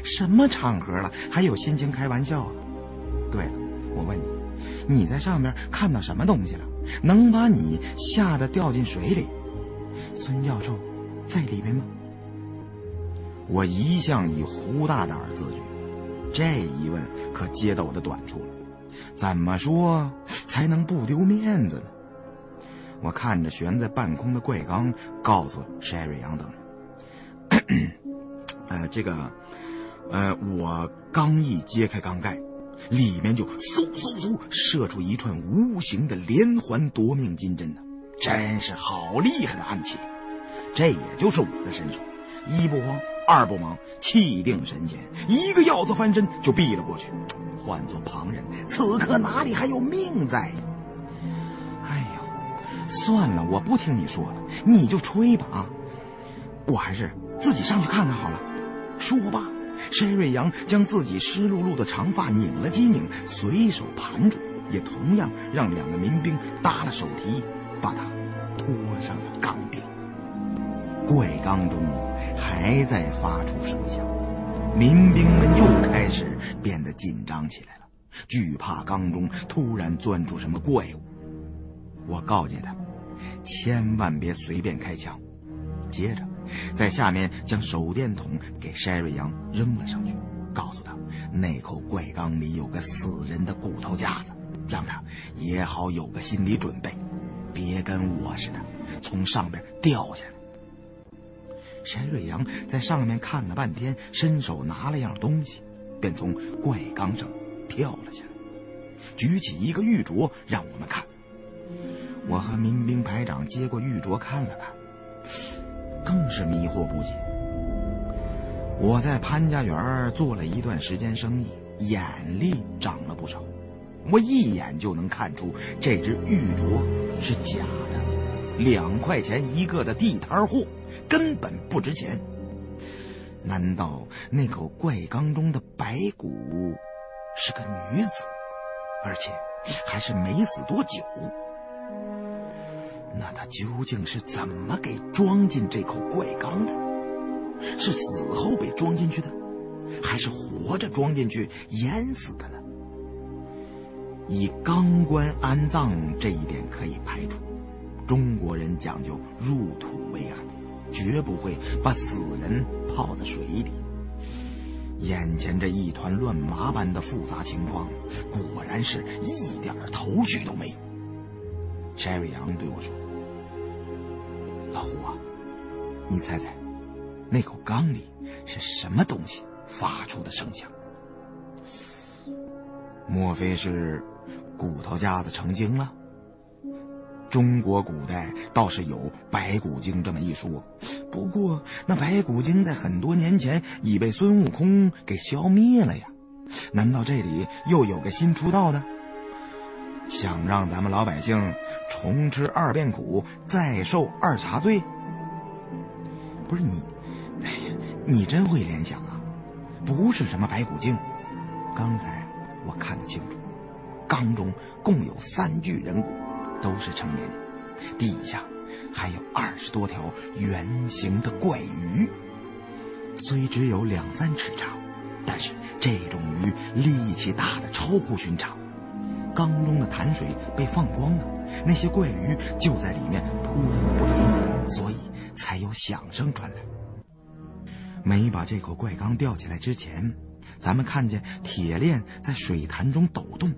什么场合了，还有心情开玩笑啊？对了，我问你，你在上面看到什么东西了？能把你吓得掉进水里？孙教授在里面吗？”我一向以胡大胆自居。这一问可接到我的短处了，怎么说才能不丢面子呢？我看着悬在半空的怪缸，告诉山瑞阳等人：“ <coughs> 呃，这个，呃，我刚一揭开缸盖，里面就嗖嗖嗖射出一串无形的连环夺命金针呢，真是好厉害的暗器！这也就是我的身手，一不慌。”二不忙，气定神闲，一个鹞子翻身就避了过去。换做旁人，此刻哪里还有命在？算了，我不听你说了，你就吹吧啊！我还是自己上去看看好了。说罢，申瑞阳将自己湿漉漉的长发拧了几拧，随手盘住，也同样让两个民兵搭了手提，把他拖上了缸顶。怪缸中。还在发出声响，民兵们又开始变得紧张起来了，惧怕缸中突然钻出什么怪物。我告诫他，千万别随便开枪。接着，在下面将手电筒给筛瑞阳扔了上去，告诉他，那口怪缸里有个死人的骨头架子，让他也好有个心理准备，别跟我似的从上边掉下来。山瑞阳在上面看了半天，伸手拿了样东西，便从怪缸上跳了下来，举起一个玉镯让我们看。我和民兵排长接过玉镯看了看，更是迷惑不解。我在潘家园做了一段时间生意，眼力长了不少，我一眼就能看出这只玉镯是假的，两块钱一个的地摊货。根本不值钱。难道那口怪缸中的白骨是个女子，而且还是没死多久？那他究竟是怎么给装进这口怪缸的？是死后被装进去的，还是活着装进去淹死的呢？以钢棺安葬这一点可以排除，中国人讲究入土为安。绝不会把死人泡在水里。眼前这一团乱麻般的复杂情况，果然是一点头绪都没有。山瑞阳对我说：“老胡啊，你猜猜，那口缸里是什么东西发出的声响？莫非是骨头架子成精了？”中国古代倒是有白骨精这么一说，不过那白骨精在很多年前已被孙悟空给消灭了呀。难道这里又有个新出道的，想让咱们老百姓重吃二遍苦，再受二茬罪？不是你，哎呀，你真会联想啊！不是什么白骨精，刚才我看得清楚，缸中共有三具人骨。都是成年人，底下还有二十多条圆形的怪鱼，虽只有两三尺长，但是这种鱼力气大的超乎寻常。缸中的潭水被放光了，那些怪鱼就在里面扑腾个不停，所以才有响声传来。没把这口怪缸吊起来之前，咱们看见铁链在水潭中抖动。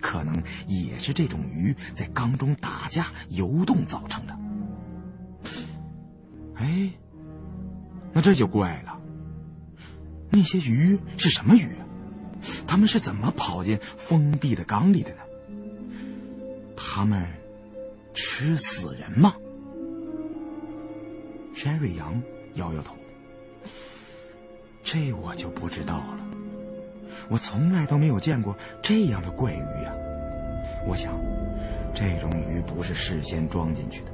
可能也是这种鱼在缸中打架游动造成的。哎，那这就怪了。那些鱼是什么鱼？他们是怎么跑进封闭的缸里的呢？他们吃死人吗？山瑞阳摇摇头，这我就不知道了。我从来都没有见过这样的怪鱼呀！我想，这种鱼不是事先装进去的，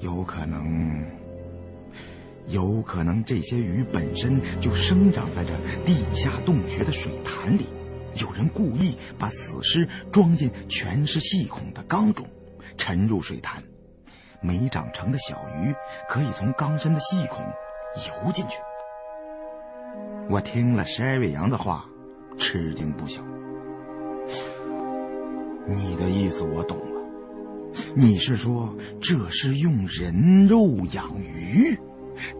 有可能，有可能这些鱼本身就生长在这地下洞穴的水潭里，有人故意把死尸装进全是细孔的缸中，沉入水潭，没长成的小鱼可以从缸身的细孔游进去。我听了筛瑞阳的话，吃惊不小。你的意思我懂了，你是说这是用人肉养鱼？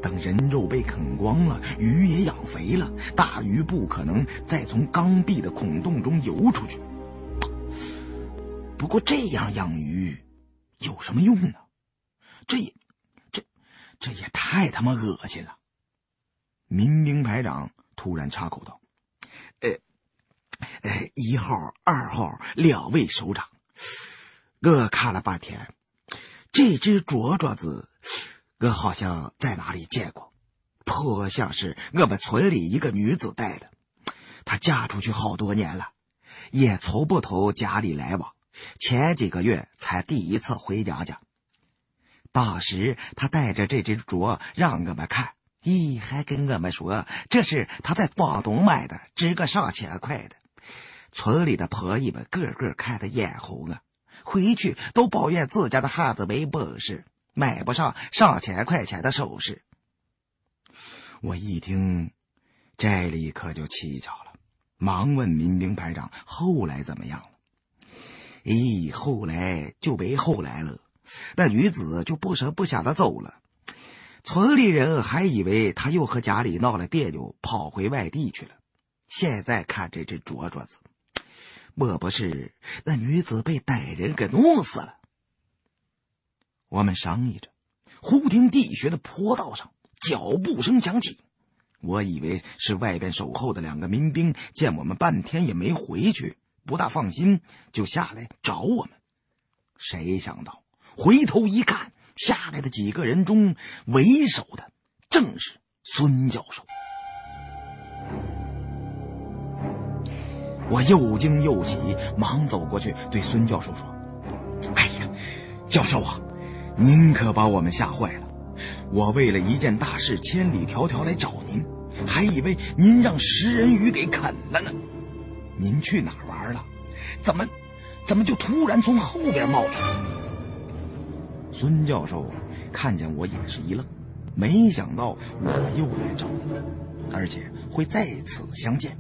等人肉被啃光了，鱼也养肥了，大鱼不可能再从缸壁的孔洞中游出去。不过这样养鱼有什么用呢？这也，这，这也太他妈恶心了！民兵排长突然插口道：“呃，呃，一号、二号两位首长，我看了半天，这只啄啄子，我好像在哪里见过，颇像是我们村里一个女子戴的。她嫁出去好多年了，也从不同家里来往，前几个月才第一次回娘家。当时她带着这只镯让我们看。”咦，还跟我们说这是他在广东买的，值个上千块的。村里的婆姨们个个看得眼红啊，回去都抱怨自家的汉子没本事，买不上上千块钱的首饰。我一听，这里可就蹊跷了，忙问民兵排长：“后来怎么样了？”咦，后来就没后来了，那女子就不声不响的走了。村里人还以为他又和家里闹了别扭，跑回外地去了。现在看这只镯镯子，莫不是那女子被歹人给弄死了？我们商议着，忽听地穴的坡道上脚步声响起。我以为是外边守候的两个民兵见我们半天也没回去，不大放心，就下来找我们。谁想到回头一看。下来的几个人中，为首的正是孙教授。我又惊又喜，忙走过去对孙教授说：“哎呀，教授啊，您可把我们吓坏了！我为了一件大事千里迢迢来找您，还以为您让食人鱼给啃了呢。您去哪儿玩了？怎么，怎么就突然从后边冒出来？”孙教授看见我也是一愣，没想到我又来找他，而且会再次相见。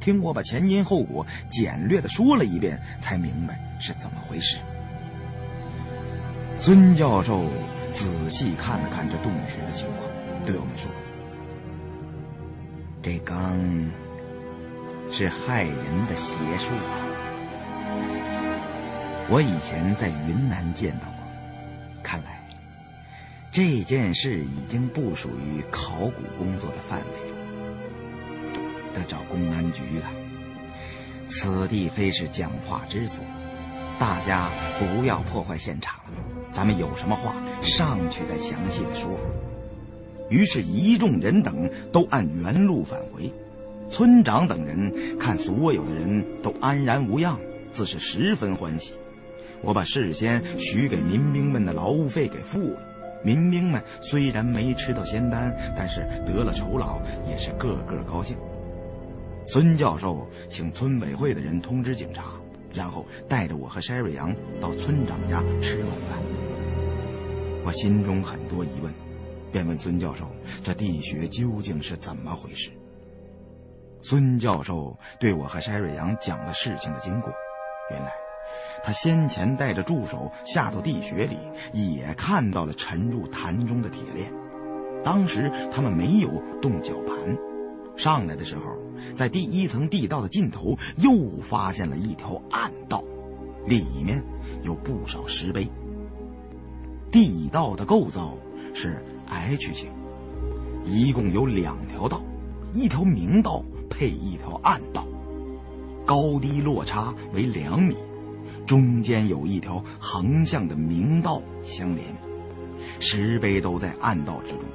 听我把前因后果简略的说了一遍，才明白是怎么回事。孙教授仔细看了看这洞穴的情况，对我们说：“这缸是害人的邪术啊！我以前在云南见到过。”看来，这件事已经不属于考古工作的范围，得找公安局了。此地非是讲话之所，大家不要破坏现场。咱们有什么话上去再详细的说。于是，一众人等都按原路返回。村长等人看所有的人都安然无恙，自是十分欢喜。我把事先许给民兵们的劳务费给付了，民兵们虽然没吃到仙丹，但是得了酬劳也是个个高兴。孙教授请村委会的人通知警察，然后带着我和筛瑞阳到村长家吃晚饭。我心中很多疑问，便问孙教授：“这地穴究竟是怎么回事？”孙教授对我和筛瑞阳讲了事情的经过，原来。他先前带着助手下到地穴里，也看到了沉入潭中的铁链。当时他们没有动绞盘，上来的时候，在第一层地道的尽头又发现了一条暗道，里面有不少石碑。地道的构造是 H 型，一共有两条道，一条明道配一条暗道，高低落差为两米，中间有一条横向的明道相连，石碑都在暗道之中。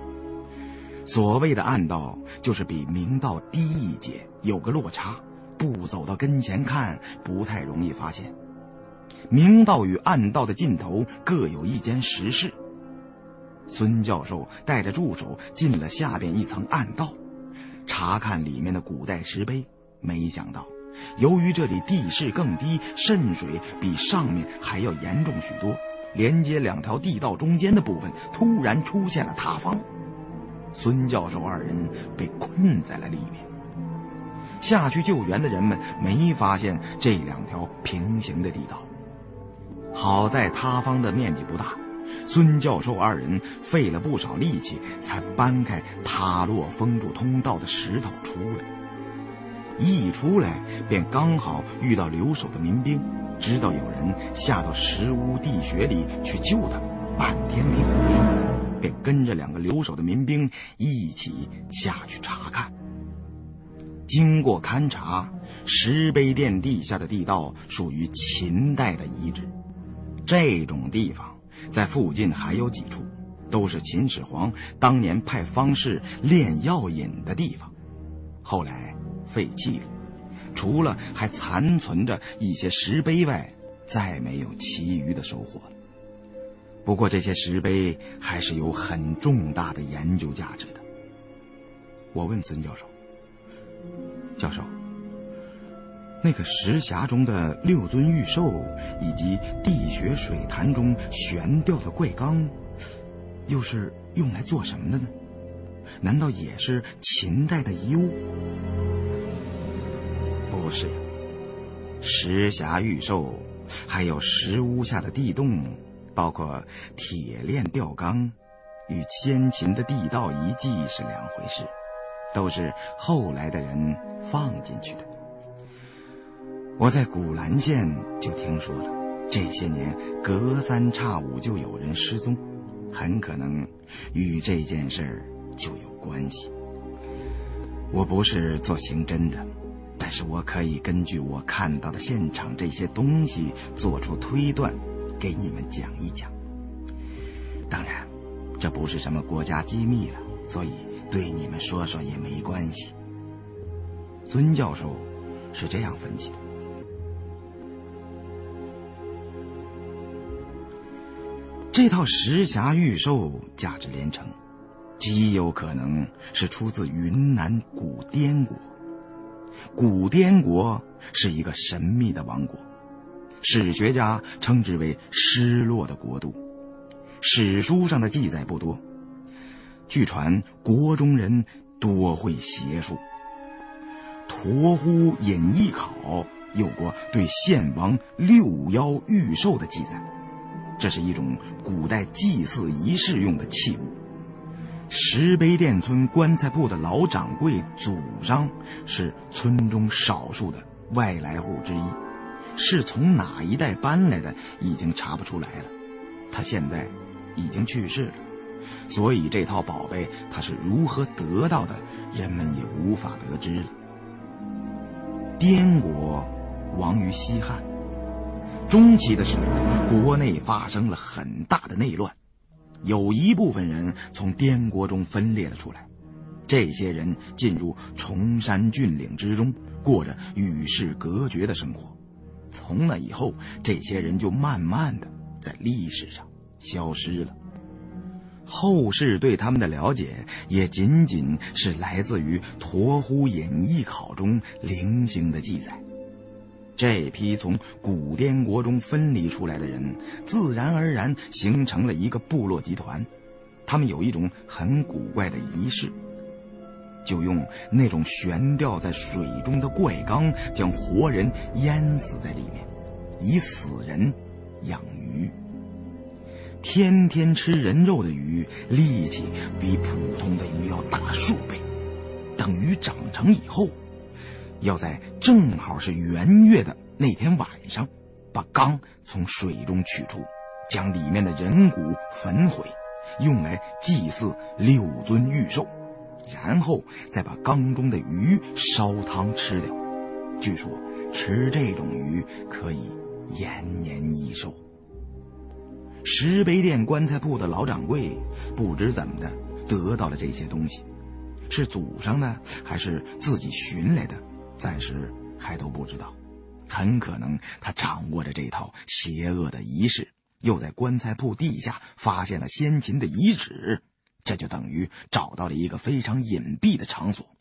所谓的暗道，就是比明道低一截，有个落差，不走到跟前看，不太容易发现。明道与暗道的尽头各有一间石室。孙教授带着助手进了下边一层暗道，查看里面的古代石碑。没想到，由于这里地势更低，渗水比上面还要严重许多，连接两条地道中间的部分突然出现了塌方。孙教授二人被困在了里面。下去救援的人们没发现这两条平行的地道。好在塌方的面积不大，孙教授二人费了不少力气才搬开塌落封住通道的石头出来。一出来便刚好遇到留守的民兵，知道有人下到石屋地穴里去救他，半天没回来，便跟着两个留守的民兵一起下去查看。经过勘察，石碑殿地下的地道属于秦代的遗址。这种地方在附近还有几处，都是秦始皇当年派方士炼药引的地方，后来废弃了。除了还残存着一些石碑外，再没有其余的收获。不过这些石碑还是有很重大的研究价值的。我问孙教授：“教授。”那个石匣中的六尊玉兽，以及地穴水潭中悬吊的怪缸，又是用来做什么的呢？难道也是秦代的遗物？不是，石匣玉兽，还有石屋下的地洞，包括铁链吊缸，与先秦的地道遗迹是两回事，都是后来的人放进去的。我在古兰县就听说了，这些年隔三差五就有人失踪，很可能与这件事就有关系。我不是做刑侦的，但是我可以根据我看到的现场这些东西做出推断，给你们讲一讲。当然，这不是什么国家机密了，所以对你们说说也没关系。孙教授是这样分析的。这套石匣玉兽价值连城，极有可能是出自云南古滇国。古滇国是一个神秘的王国，史学家称之为“失落的国度”。史书上的记载不多，据传国中人多会邪术。《驼呼隐逸考》有过对献王六妖玉兽的记载。这是一种古代祭祀仪式用的器物。石碑店村棺材铺的老掌柜祖上是村中少数的外来户之一，是从哪一代搬来的已经查不出来了。他现在已经去世了，所以这套宝贝他是如何得到的，人们也无法得知了。滇国亡于西汉。中期的时候，国内发生了很大的内乱，有一部分人从滇国中分裂了出来，这些人进入崇山峻岭之中，过着与世隔绝的生活。从那以后，这些人就慢慢的在历史上消失了。后世对他们的了解，也仅仅是来自于《驼呼隐逸考》中零星的记载。这批从古滇国中分离出来的人，自然而然形成了一个部落集团。他们有一种很古怪的仪式，就用那种悬吊在水中的怪缸，将活人淹死在里面，以死人养鱼。天天吃人肉的鱼，力气比普通的鱼要大数倍。等鱼长成以后。要在正好是圆月的那天晚上，把缸从水中取出，将里面的人骨焚毁，用来祭祀六尊玉兽，然后再把缸中的鱼烧汤吃掉。据说吃这种鱼可以延年益寿。石碑店棺材铺的老掌柜不知怎么的得到了这些东西，是祖上的还是自己寻来的，暂时还都不知道。很可能他掌握着这套邪恶的仪式，又在棺材铺地下发现了先秦的遗址，这就等于找到了一个非常隐蔽的场所。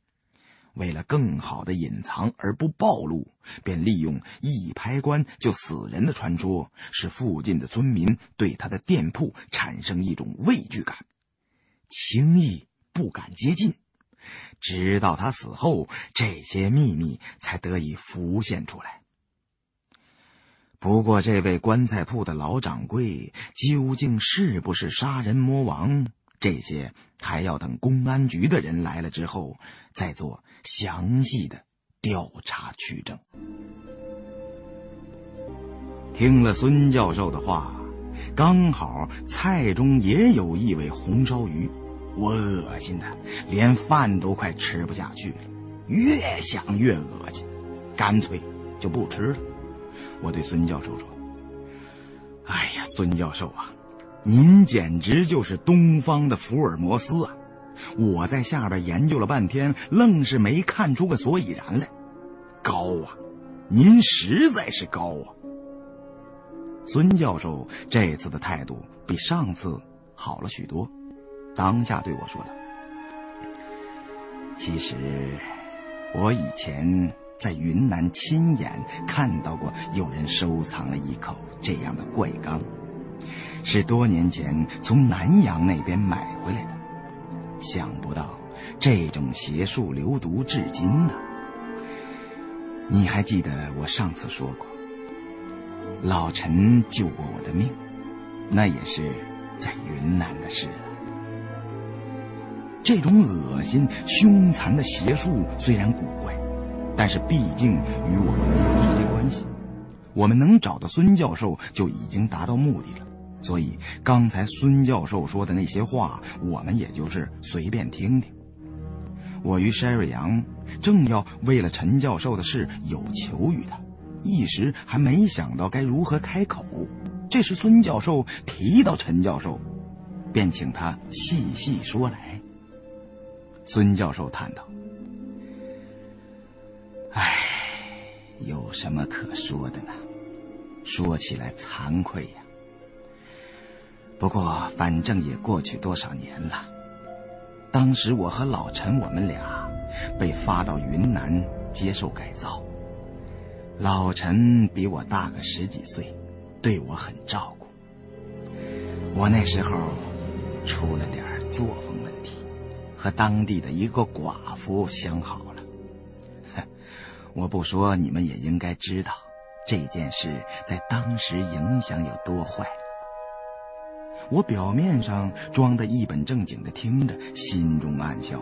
为了更好的隐藏而不暴露，便利用一拍棺就死人的传说，使附近的村民对他的店铺产生一种畏惧感，轻易不敢接近。直到他死后，这些秘密才得以浮现出来。不过，这位棺材铺的老掌柜究竟是不是杀人魔王？这些还要等公安局的人来了之后再做详细的调查取证。听了孙教授的话，刚好菜中也有一尾红烧鱼，我恶心的连饭都快吃不下去了，越想越恶心，干脆就不吃了。我对孙教授说：“哎呀，孙教授啊！”您简直就是东方的福尔摩斯啊！我在下边研究了半天，愣是没看出个所以然来。高啊，您实在是高啊！孙教授这次的态度比上次好了许多，当下对我说道：“其实，我以前在云南亲眼看到过有人收藏了一口这样的怪缸。”是多年前从南阳那边买回来的，想不到这种邪术流毒至今呢。你还记得我上次说过，老陈救过我的命，那也是在云南的事了。这种恶心凶残的邪术虽然古怪，但是毕竟与我们没有直接关系。我们能找到孙教授就已经达到目的了。所以，刚才孙教授说的那些话，我们也就是随便听听。我与 Sherry 杨正要为了陈教授的事有求于他，一时还没想到该如何开口。这时，孙教授提到陈教授，便请他细细说来。孙教授叹道：“唉，有什么可说的呢？说起来惭愧呀。”不过，反正也过去多少年了。当时我和老陈，我们俩被发到云南接受改造。老陈比我大个十几岁，对我很照顾。我那时候出了点作风问题，和当地的一个寡妇相好了。哼，我不说，你们也应该知道这件事在当时影响有多坏。我表面上装的一本正经的听着，心中暗笑：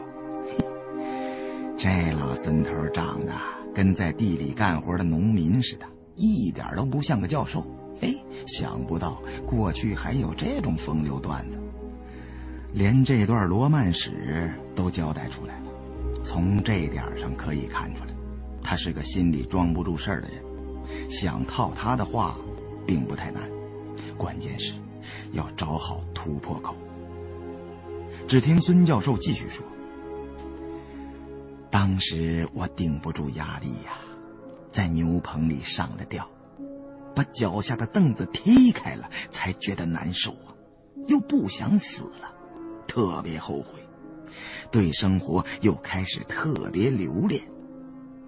<laughs> 这老孙头长得跟在地里干活的农民似的，一点都不像个教授。哎，想不到过去还有这种风流段子，连这段罗曼史都交代出来了。从这点上可以看出来，他是个心里装不住事儿的人。想套他的话，并不太难，关键是。要找好突破口。只听孙教授继续说：“当时我顶不住压力呀，在牛棚里上了吊，把脚下的凳子踢开了，才觉得难受啊，又不想死了，特别后悔，对生活又开始特别留恋，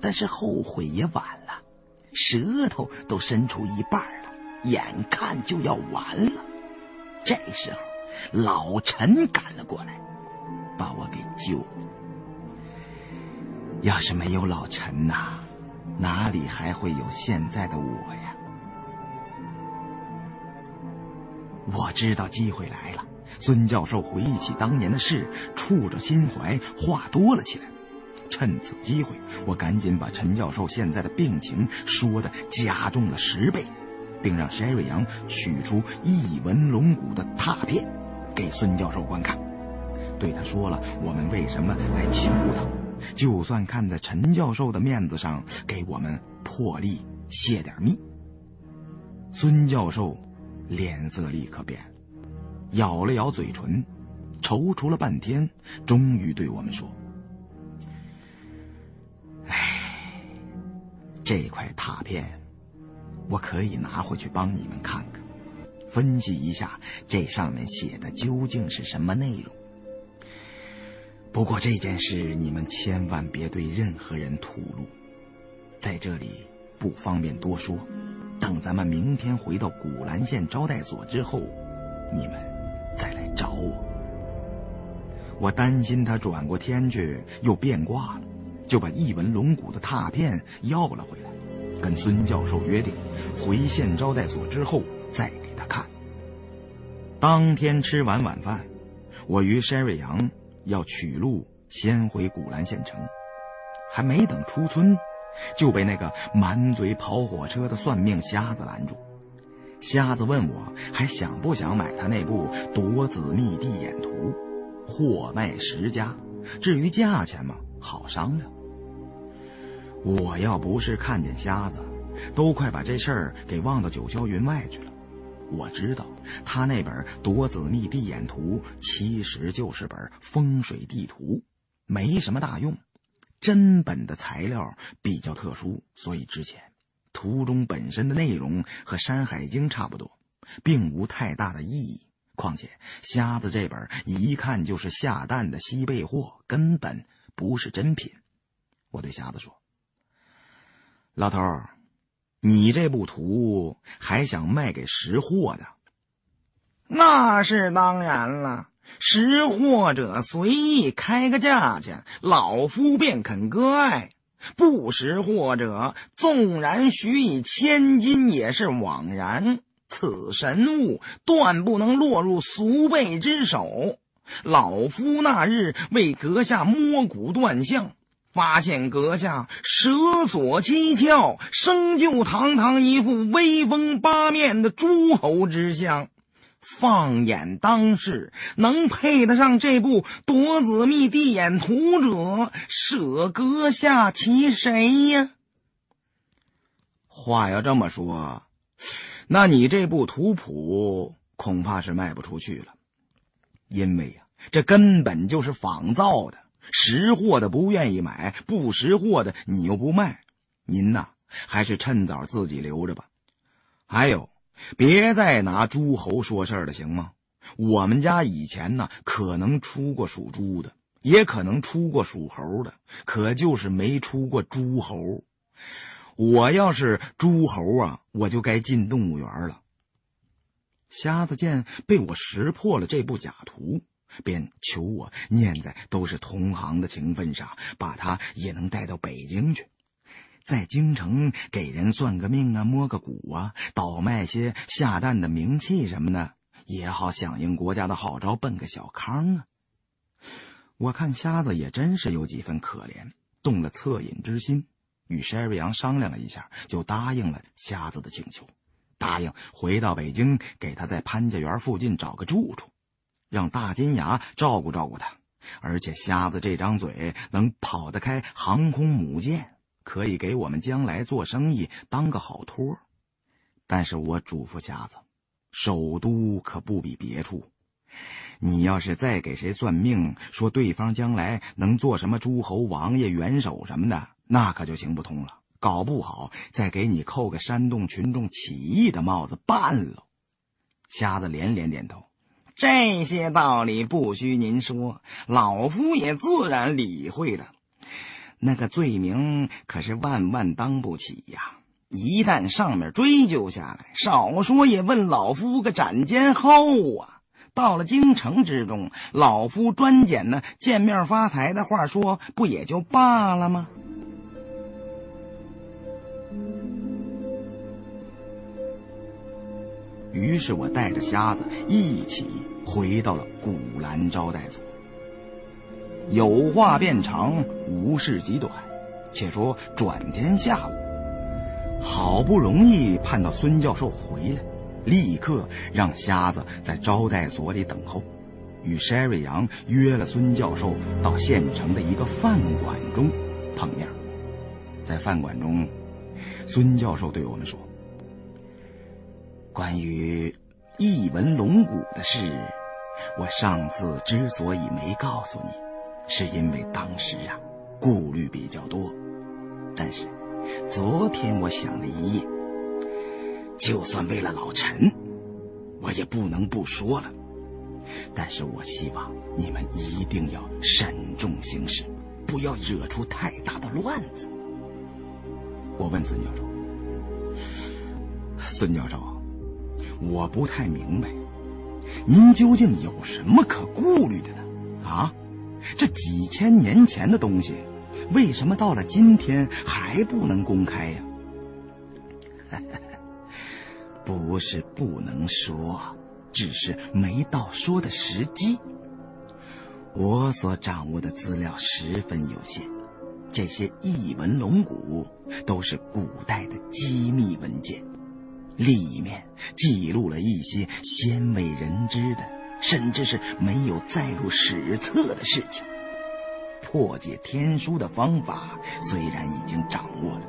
但是后悔也晚了，舌头都伸出一半了，眼看就要完了。”这时候，老陈赶了过来，把我给救了。要是没有老陈呐，哪里还会有现在的我呀？我知道机会来了。孙教授回忆起当年的事，触着心怀，话多了起来。趁此机会，我赶紧把陈教授现在的病情说的加重了十倍。并让筛瑞阳取出异文龙骨的拓片，给孙教授观看。对他说了我们为什么来求他，就算看在陈教授的面子上，给我们破例泄点密。孙教授脸色立刻变了，咬了咬嘴唇，踌躇了半天，终于对我们说：“哎，这块拓片，我可以拿回去帮你们看看。”分析一下这上面写的究竟是什么内容。不过这件事你们千万别对任何人吐露，在这里不方便多说。等咱们明天回到古兰县招待所之后，你们再来找我。我担心他转过天去又变卦了，就把一文龙骨的拓片要了回来，跟孙教授约定，回县招待所之后再给他看。当天吃完晚饭，我与山瑞阳要取路先回古兰县城，还没等出村，就被那个满嘴跑火车的算命瞎子拦住。瞎子问我还想不想买他那部《夺子密地眼图》，货卖十家，至于价钱嘛，好商量。我要不是看见瞎子，都快把这事儿给忘到九霄云外去了。我知道他那本《夺子密地眼图》其实就是本风水地图，没什么大用。真本的材料比较特殊，所以值钱。图中本身的内容和《山海经》差不多，并无太大的意义。况且瞎子这本一看就是下蛋的西贝货，根本不是真品。我对瞎子说：“老头儿。”你这部图还想卖给识货的？那是当然了，识货者随意开个价钱，老夫便肯割爱；不识货者，纵然许以千金，也是枉然。此神物断不能落入俗辈之手。老夫那日为阁下摸骨断相。发现阁下蛇锁七窍，生就堂堂一副威风八面的诸侯之相。放眼当世，能配得上这部《夺子密地眼图》者，舍阁下其谁呀？话要这么说，那你这部图谱恐怕是卖不出去了，因为呀，这根本就是仿造的。识货的不愿意买，不识货的你又不卖，您呐还是趁早自己留着吧。还有，别再拿诸侯说事儿了，行吗？我们家以前呢可能出过属猪的，也可能出过属猴的，可就是没出过诸侯。我要是诸侯啊，我就该进动物园了。瞎子见被我识破了这部假图。便求我念在都是同行的情分上，把他也能带到北京去，在京城给人算个命啊，摸个骨啊，倒卖些下蛋的名器什么的，也好响应国家的号召，奔个小康啊。我看瞎子也真是有几分可怜，动了恻隐之心，与山瑞阳商量了一下，就答应了瞎子的请求，答应回到北京，给他在潘家园附近找个住处。让大金牙照顾照顾他，而且瞎子这张嘴能跑得开航空母舰，可以给我们将来做生意当个好托。但是我嘱咐瞎子，首都可不比别处。你要是再给谁算命，说对方将来能做什么诸侯王爷、元首什么的，那可就行不通了。搞不好再给你扣个煽动群众起义的帽子办了。瞎子连连点头。这些道理不需您说，老夫也自然理会的。那个罪名可是万万当不起呀！一旦上面追究下来，少说也问老夫个斩监候啊！到了京城之中，老夫专捡那见面发财的话说，不也就罢了吗？于是我带着瞎子一起。回到了古兰招待所。有话便长，无事极短。且说转天下午，好不容易盼到孙教授回来，立刻让瞎子在招待所里等候。与筛瑞阳约了孙教授到县城的一个饭馆中碰面。在饭馆中，孙教授对我们说：“关于一文龙骨的事，我上次之所以没告诉你，是因为当时啊顾虑比较多。但是昨天我想了一夜，就算为了老陈，我也不能不说了。”但是我希望你们一定要慎重行事，不要惹出太大的乱子。我问孙教授：“孙教授，我不太明白，您究竟有什么可顾虑的呢？啊，这几千年前的东西，为什么到了今天还不能公开呀？” <laughs> 不是不能说。只是没到说的时机。我所掌握的资料十分有限，这些异文龙骨都是古代的机密文件，里面记录了一些鲜为人知的，甚至是没有载入史册的事情。破解天书的方法虽然已经掌握了，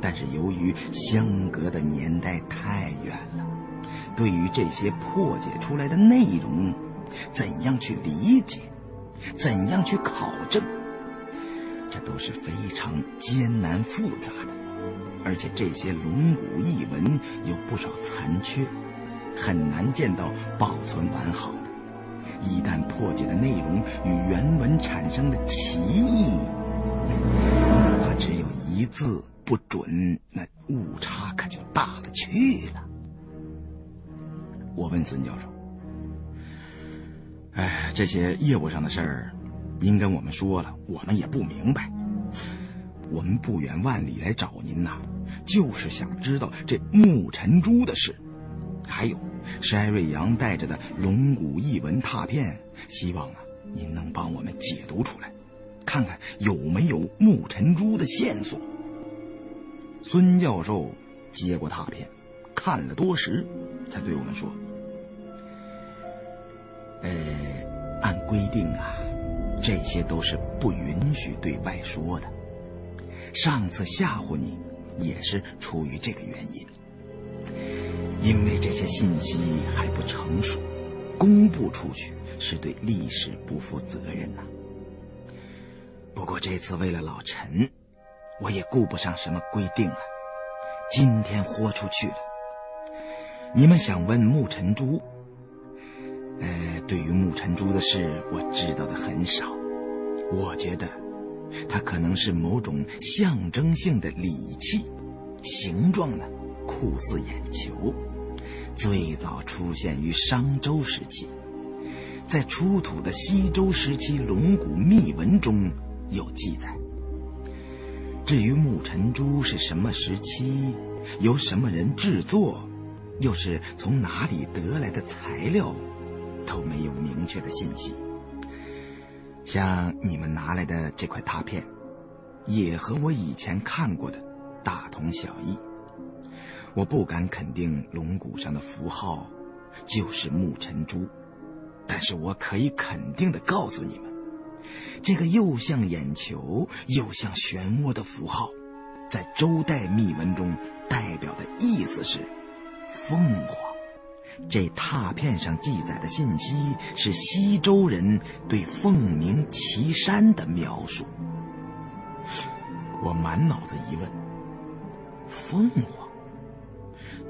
但是由于相隔的年代太远了。对于这些破解出来的内容，怎样去理解，怎样去考证，这都是非常艰难复杂的。而且这些龙骨译文有不少残缺，很难见到保存完好的。一旦破解的内容与原文产生的歧义，哪怕只有一字不准，那误差可就大了去了。我问孙教授：“哎，这些业务上的事儿，您跟我们说了，我们也不明白。我们不远万里来找您呐，就是想知道这木尘珠的事，还有筛瑞阳带着的龙骨异文拓片，希望啊，您能帮我们解读出来，看看有没有木尘珠的线索。”孙教授接过拓片，看了多时，才对我们说。呃，按规定啊，这些都是不允许对外说的。上次吓唬你，也是出于这个原因。因为这些信息还不成熟，公布出去是对历史不负责任呐。不过这次为了老陈，我也顾不上什么规定了。今天豁出去了。你们想问木尘珠？呃，对于木尘珠的事，我知道的很少。我觉得，它可能是某种象征性的礼器，形状呢酷似眼球，最早出现于商周时期，在出土的西周时期龙骨密文中有记载。至于木尘珠是什么时期，由什么人制作，又是从哪里得来的材料？都没有明确的信息。像你们拿来的这块拓片，也和我以前看过的大同小异。我不敢肯定龙骨上的符号就是木尘珠，但是我可以肯定的告诉你们，这个又像眼球又像漩涡的符号，在周代密文中代表的意思是凤凰。这拓片上记载的信息是西周人对凤鸣岐山的描述。我满脑子疑问：凤凰，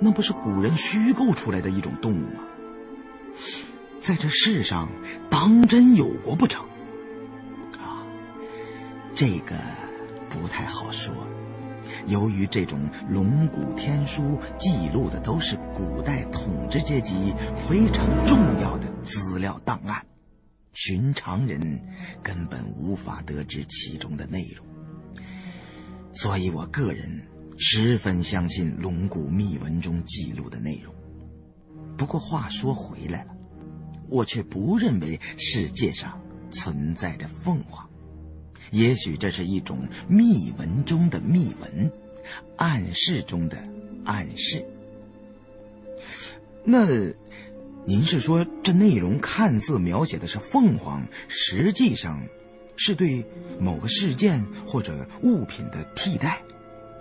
那不是古人虚构出来的一种动物吗？在这世上，当真有过不成？啊，这个不太好说。由于这种龙骨天书记录的都是古代统治阶级非常重要的资料档案，寻常人根本无法得知其中的内容，所以我个人十分相信龙骨密文中记录的内容。不过话说回来了，我却不认为世界上存在着凤凰。也许这是一种密文中的密文，暗示中的暗示。那您是说这内容看似描写的是凤凰，实际上是对某个事件或者物品的替代？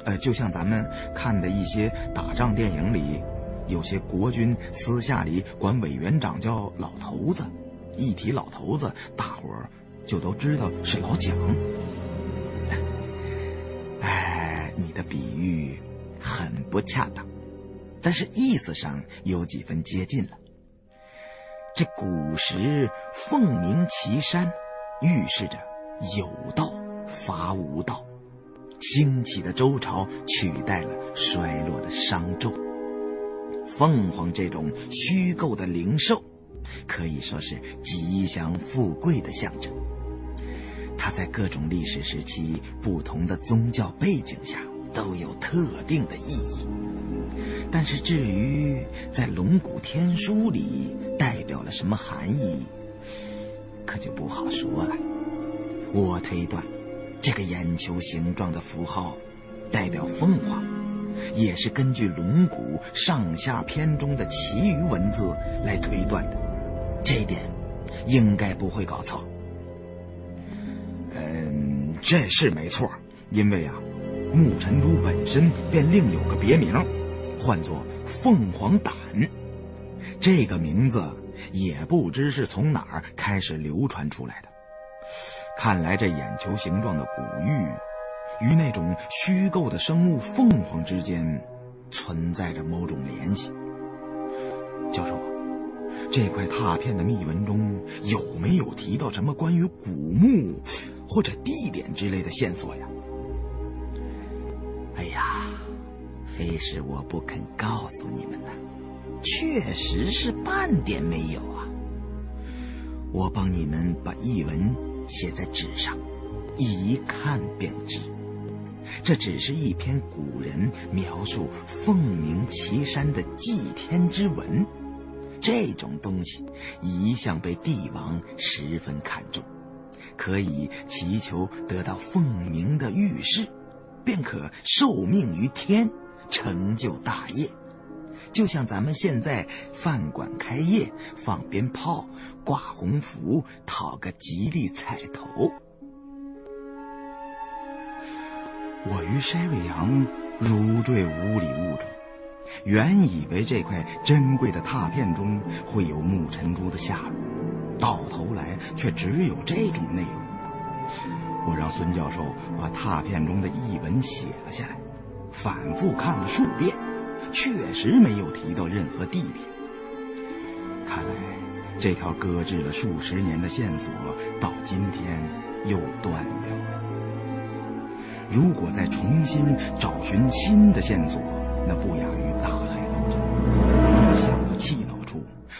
呃，就像咱们看的一些打仗电影里，有些国军私下里管委员长叫老头子，一提老头子，大伙儿就都知道是老蒋。哎，你的比喻很不恰当，但是意思上有几分接近了。这古时凤鸣岐山，预示着有道伐无道。兴起的周朝取代了衰落的商纣。凤凰这种虚构的灵兽，可以说是吉祥富贵的象征。它在各种历史时期、不同的宗教背景下都有特定的意义。但是至于在龙骨天书里代表了什么含义，可就不好说了。我推断。这个眼球形状的符号，代表凤凰，也是根据龙骨上下篇中的其余文字来推断的，这一点应该不会搞错。这是没错，因为啊，木尘珠本身便另有个别名，唤作凤凰胆，这个名字也不知是从哪儿开始流传出来的。看来这眼球形状的古玉，与那种虚构的生物凤凰之间，存在着某种联系。教授，这块拓片的密文中有没有提到什么关于古墓或者地点之类的线索呀？哎呀，非是我不肯告诉你们呐，确实是半点没有啊。我帮你们把译文。写在纸上，一看便知，这只是一篇古人描述凤鸣岐山的祭天之文。这种东西一向被帝王十分看重，可以祈求得到凤鸣的御示，便可受命于天，成就大业。就像咱们现在饭馆开业，放鞭炮、挂红符，讨个吉利彩头。我与筛瑞阳如坠五里雾中，原以为这块珍贵的拓片中会有木尘珠的下落，到头来却只有这种内容。我让孙教授把拓片中的译文写了下来，反复看了数遍。确实没有提到任何地点。看来这条搁置了数十年的线索，到今天又断掉了。如果再重新找寻新的线索，那不亚于大海捞针。我想到气恼处，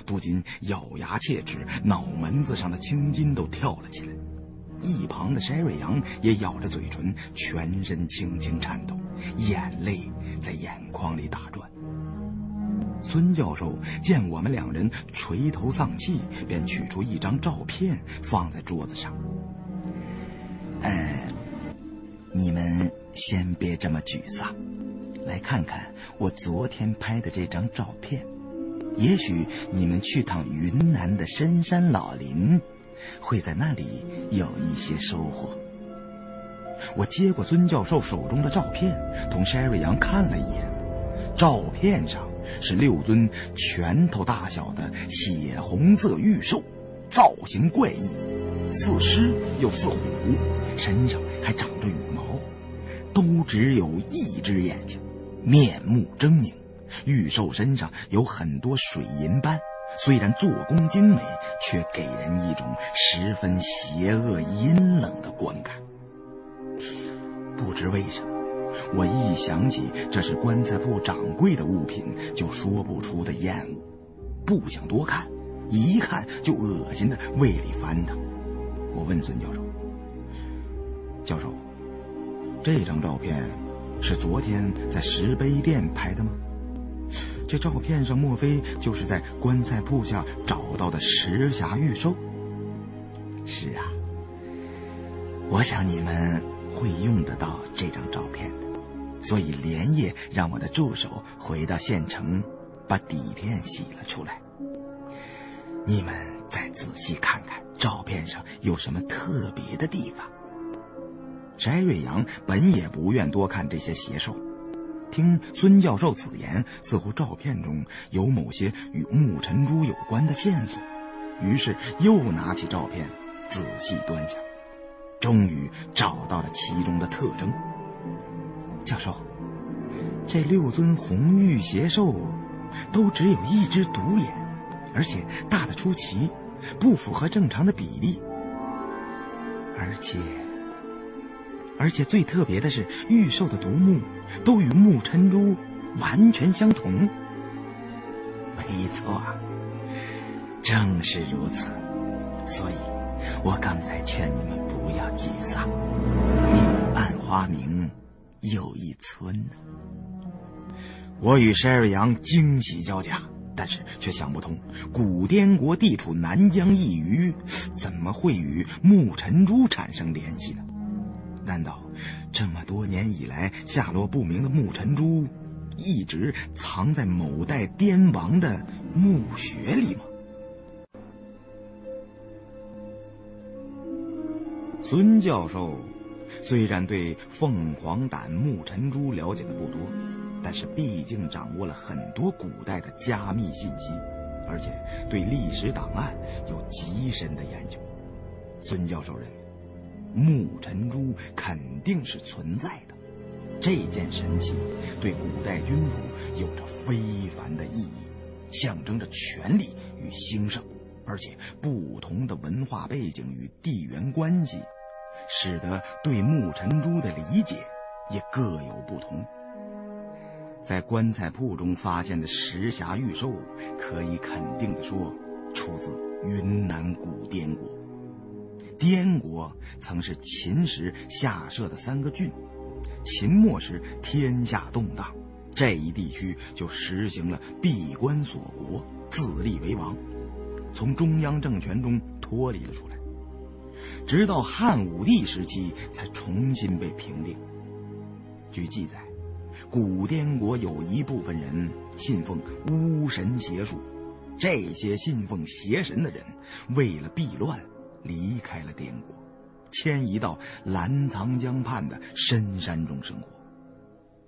不禁咬牙切齿，脑门子上的青筋都跳了起来。一旁的筛瑞阳也咬着嘴唇，全身轻轻颤抖，眼泪在眼眶里打转。孙教授见我们两人垂头丧气，便取出一张照片放在桌子上。哎，你们先别这么沮丧，来看看我昨天拍的这张照片。也许你们去趟云南的深山老林。会在那里有一些收获。我接过孙教授手中的照片，同 Sherry 杨看了一眼。照片上是六尊拳头大小的血红色玉兽，造型怪异，似狮又似虎，身上还长着羽毛，都只有一只眼睛，面目狰狞。玉兽身上有很多水银斑。虽然做工精美，却给人一种十分邪恶、阴冷的观感。不知为什么，我一想起这是棺材铺掌柜的物品，就说不出的厌恶，不想多看，一看就恶心的胃里翻腾。我问孙教授：“教授，这张照片是昨天在石碑店拍的吗？”这照片上莫非就是在棺材铺下找到的石匣玉兽？是啊，我想你们会用得到这张照片的，所以连夜让我的助手回到县城，把底片洗了出来。你们再仔细看看照片上有什么特别的地方。翟瑞阳本也不愿多看这些邪兽，听孙教授此言，似乎照片中有某些与木尘珠有关的线索，于是又拿起照片仔细端详，终于找到了其中的特征。教授，这六尊红玉邪兽都只有一只独眼，而且大的出奇，不符合正常的比例，而且。而且最特别的是，玉兽的独目都与木尘珠完全相同。没错，正是如此。所以，我刚才劝你们不要沮丧。柳暗花明又一村呢。我与筛瑞阳惊喜交加，但是却想不通，古滇国地处南疆一隅，怎么会与木尘珠产生联系呢？难道这么多年以来下落不明的木尘珠，一直藏在某代滇王的墓穴里吗？孙教授虽然对凤凰胆木尘珠了解的不多，但是毕竟掌握了很多古代的加密信息，而且对历史档案有极深的研究。孙教授认为。木尘珠肯定是存在的，这件神器对古代君主有着非凡的意义，象征着权力与兴盛，而且不同的文化背景与地缘关系，使得对木尘珠的理解也各有不同。在棺材铺中发现的石匣玉兽，可以肯定的说，出自云南古滇国。滇国曾是秦时下设的三个郡，秦末时天下动荡，这一地区就实行了闭关锁国、自立为王，从中央政权中脱离了出来，直到汉武帝时期才重新被平定。据记载，古滇国有一部分人信奉巫神邪术，这些信奉邪神的人为了避乱。离开了滇国，迁移到澜沧江畔的深山中生活。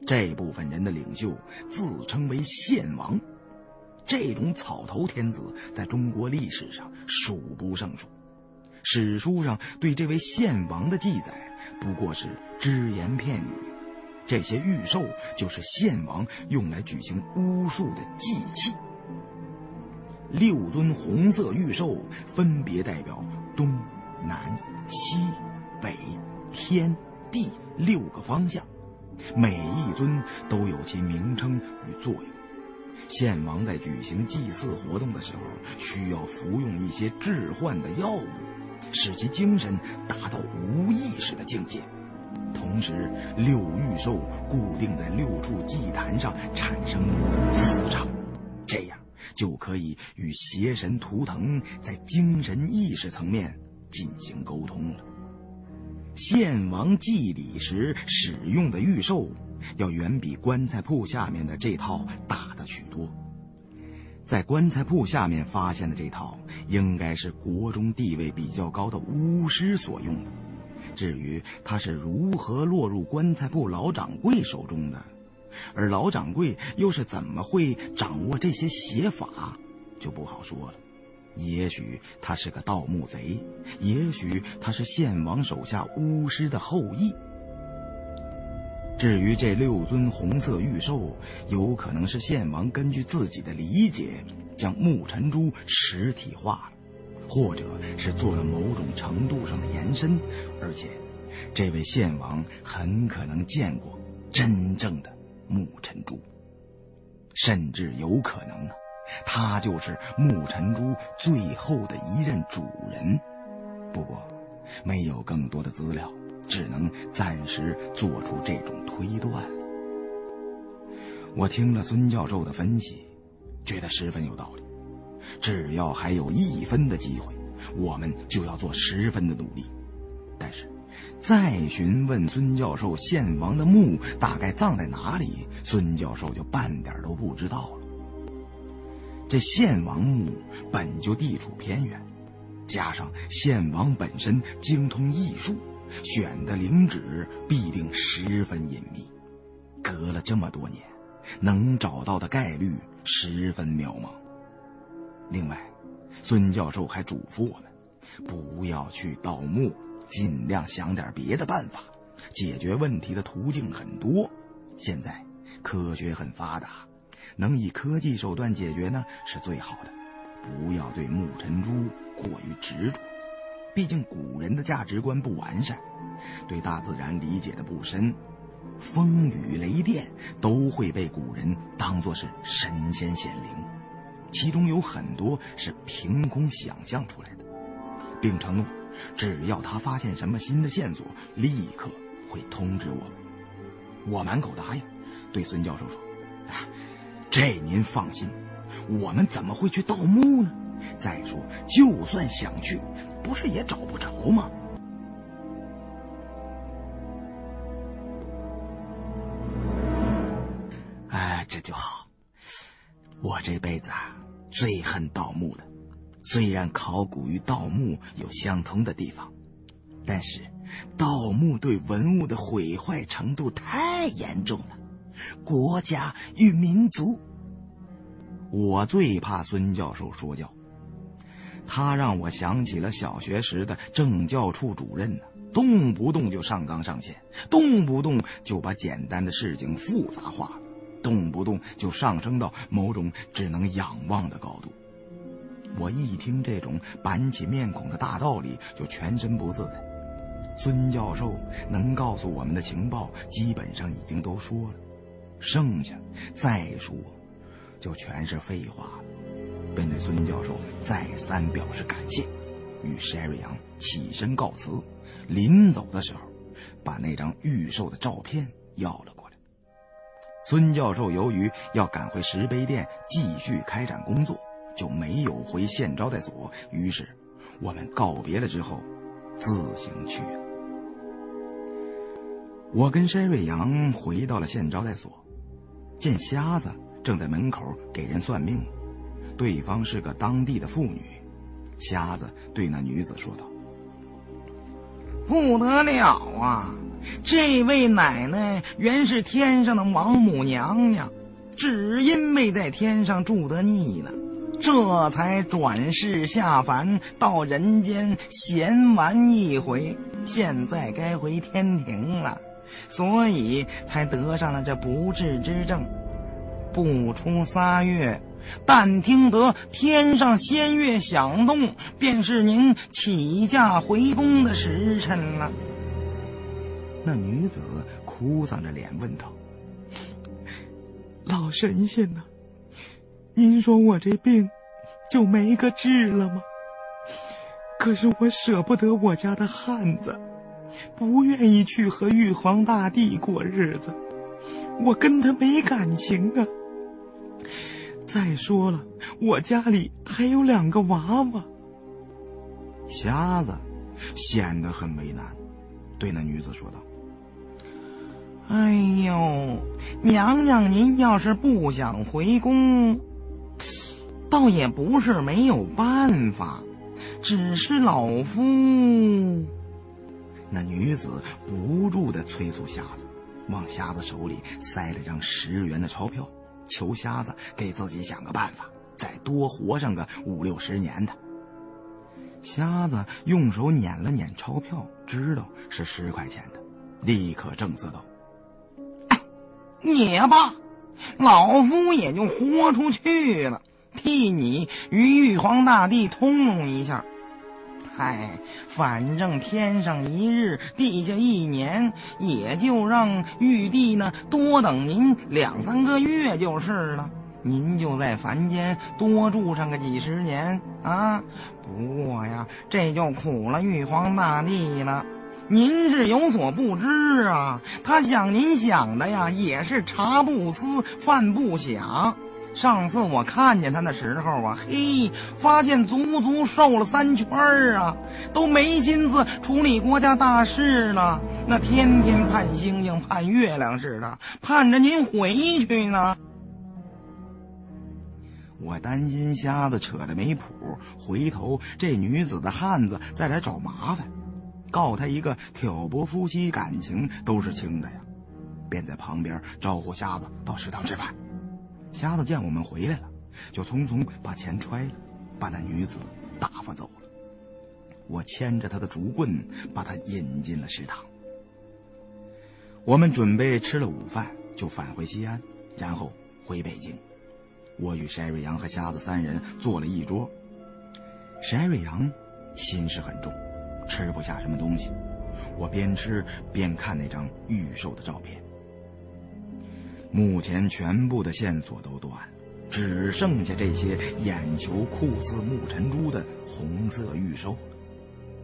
这部分人的领袖自称为献王，这种草头天子在中国历史上数不胜数。史书上对这位献王的记载不过是只言片语。这些玉兽就是献王用来举行巫术的祭器。六尊红色玉兽分别代表。东南西北天地六个方向，每一尊都有其名称与作用。献王在举行祭祀活动的时候，需要服用一些致幻的药物，使其精神达到无意识的境界。同时，六玉兽固定在六处祭坛上，产生磁场，这样。就可以与邪神图腾在精神意识层面进行沟通了。献王祭礼时使用的玉兽，要远比棺材铺下面的这套大的许多。在棺材铺下面发现的这套，应该是国中地位比较高的巫师所用的。至于他是如何落入棺材铺老掌柜手中的？而老掌柜又是怎么会掌握这些邪法，就不好说了。也许他是个盗墓贼，也许他是献王手下巫师的后裔。至于这六尊红色玉兽，有可能是献王根据自己的理解，将木尘珠实体化了，或者是做了某种程度上的延伸。而且，这位献王很可能见过真正的。木尘珠，甚至有可能啊，他就是木尘珠最后的一任主人。不过，没有更多的资料，只能暂时做出这种推断。我听了孙教授的分析，觉得十分有道理。只要还有一分的机会，我们就要做十分的努力。但是。再询问孙教授，献王的墓大概葬在哪里？孙教授就半点都不知道了。这献王墓本就地处偏远，加上献王本身精通艺术，选的陵址必定十分隐秘。隔了这么多年，能找到的概率十分渺茫。另外，孙教授还嘱咐我们，不要去盗墓，尽量想点别的办法。解决问题的途径很多，现在科学很发达，能以科技手段解决呢是最好的。不要对木尘珠过于执着，毕竟古人的价值观不完善，对大自然理解的不深，风雨雷电都会被古人当作是神仙显灵，其中有很多是凭空想象出来的，并承诺，只要他发现什么新的线索，立刻。会通知我们，我满口答应，对孙教授说：“啊，这您放心，我们怎么会去盗墓呢？再说，就算想去，不是也找不着吗？”哎，这就好。我这辈子啊，最恨盗墓的。虽然考古与盗墓有相通的地方，但是。盗墓对文物的毁坏程度太严重了，国家与民族。我最怕孙教授说教，他让我想起了小学时的政教处主任呢，动不动就上纲上线，动不动就把简单的事情复杂化，动不动就上升到某种只能仰望的高度。我一听这种板起面孔的大道理，就全身不自在。孙教授能告诉我们的情报，基本上已经都说了，剩下再说，就全是废话了。便对孙教授再三表示感谢，与山瑞阳起身告辞。临走的时候，把那张预售的照片要了过来。孙教授由于要赶回石碑店继续开展工作，就没有回县招待所。于是，我们告别了之后，自行去了。我跟山瑞阳回到了县招待所，见瞎子正在门口给人算命，对方是个当地的妇女。瞎子对那女子说道：“不得了啊！这位奶奶原是天上的王母娘娘，只因没在天上住得腻了，这才转世下凡到人间闲玩一回。现在该回天庭了。”所以才得上了这不治之症。不出仨月，但听得天上仙乐响动，便是您起驾回宫的时辰了。那女子哭丧着脸问道：“老神仙呐，您说我这病就没个治了吗？可是我舍不得我家的汉子。”不愿意去和玉皇大帝过日子，我跟他没感情啊。再说了，我家里还有两个娃娃。瞎子显得很为难，对那女子说道：“哎呦，娘娘，您要是不想回宫，倒也不是没有办法，只是老夫……”那女子不住的催促瞎子，往瞎子手里塞了张十元的钞票，求瞎子给自己想个办法，再多活上个五六十年的。瞎子用手捻了捻钞票，知道是十块钱的，立刻正色道：“也罢，老夫也就豁出去了，替你与玉皇大帝通融一下。”嗨，反正天上一日，地下一年，也就让玉帝呢多等您两三个月就是了。您就在凡间多住上个几十年啊！不过呀，这就苦了玉皇大帝了。您是有所不知啊，他想您想的呀，也是茶不思饭不想。上次我看见他的时候啊，嘿，发现足足瘦了三圈啊，都没心思处理国家大事了。那天天盼星星盼月亮似的，盼着您回去呢。我担心瞎子扯的没谱，回头这女子的汉子再来找麻烦，告他一个挑拨夫妻感情都是轻的呀，便在旁边招呼瞎子到食堂吃饭。瞎子见我们回来了，就匆匆把钱揣了，把那女子打发走了。我牵着他的竹棍，把他引进了食堂。我们准备吃了午饭，就返回西安，然后回北京。我与筛瑞阳和瞎子三人坐了一桌。筛瑞阳心事很重，吃不下什么东西。我边吃边看那张预售的照片。目前全部的线索都断了，只剩下这些眼球酷似木尘珠的红色预售了。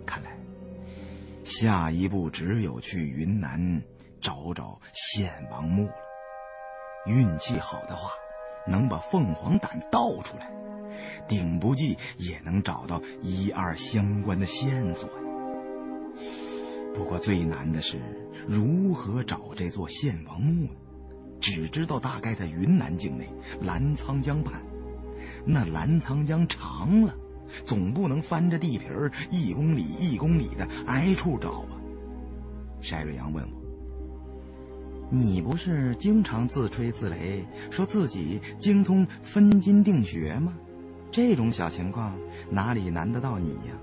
看来，下一步只有去云南找找献王墓了。运气好的话。能把凤凰胆倒出来，顶不济也能找到一二相关的线索。不过最难的是如何找这座献王墓呢？只知道大概在云南境内澜沧江畔，那澜沧江长了，总不能翻着地皮儿一公里一公里的挨处找啊。筛瑞阳问我。你不是经常自吹自擂，说自己精通分金定穴吗？这种小情况哪里难得到你呀？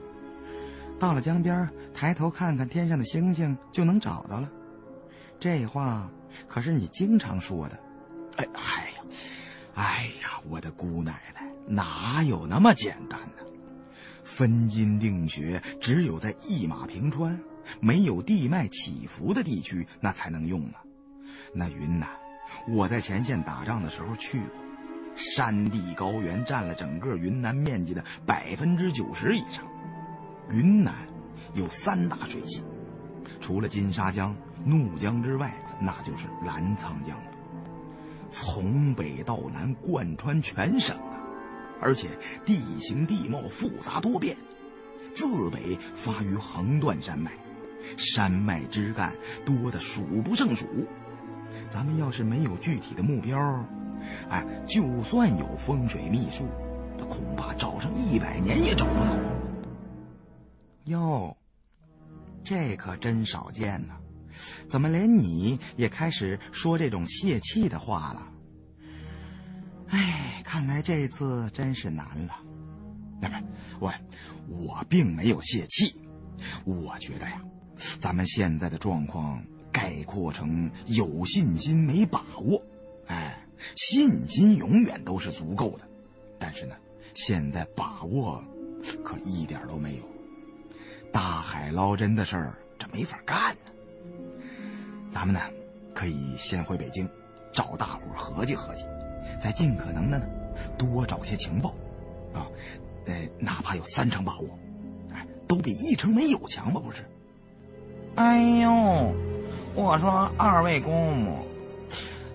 到了江边，抬头看看天上的星星，就能找到了。这话可是你经常说的。哎，哎呀，哎呀，我的姑奶奶，哪有那么简单呢？分金定穴只有在一马平川、没有地脉起伏的地区，那才能用啊。那云南，我在前线打仗的时候去过，山地高原占了整个云南面积的百分之九十以上。云南有三大水系，除了金沙江、怒江之外，那就是澜沧江了。从北到南贯穿全省啊，而且地形地貌复杂多变，自北发于横断山脉，山脉枝干多的数不胜数。咱们要是没有具体的目标，哎，就算有风水秘术，那恐怕找上一百年也找不到。哟，这可真少见呐！怎么连你也开始说这种泄气的话了？哎，看来这次真是难了。那不，我我并没有泄气，我觉得呀，咱们现在的状况。概括成有信心没把握，哎，信心永远都是足够的，但是呢，现在把握可一点都没有。大海捞针的事儿，这没法干呢。咱们呢，可以先回北京，找大伙合计合计，再尽可能的呢，多找些情报，啊，呃，哪怕有三成把握，哎，都比一成没有强吧？不是？哎呦！我说二位公母，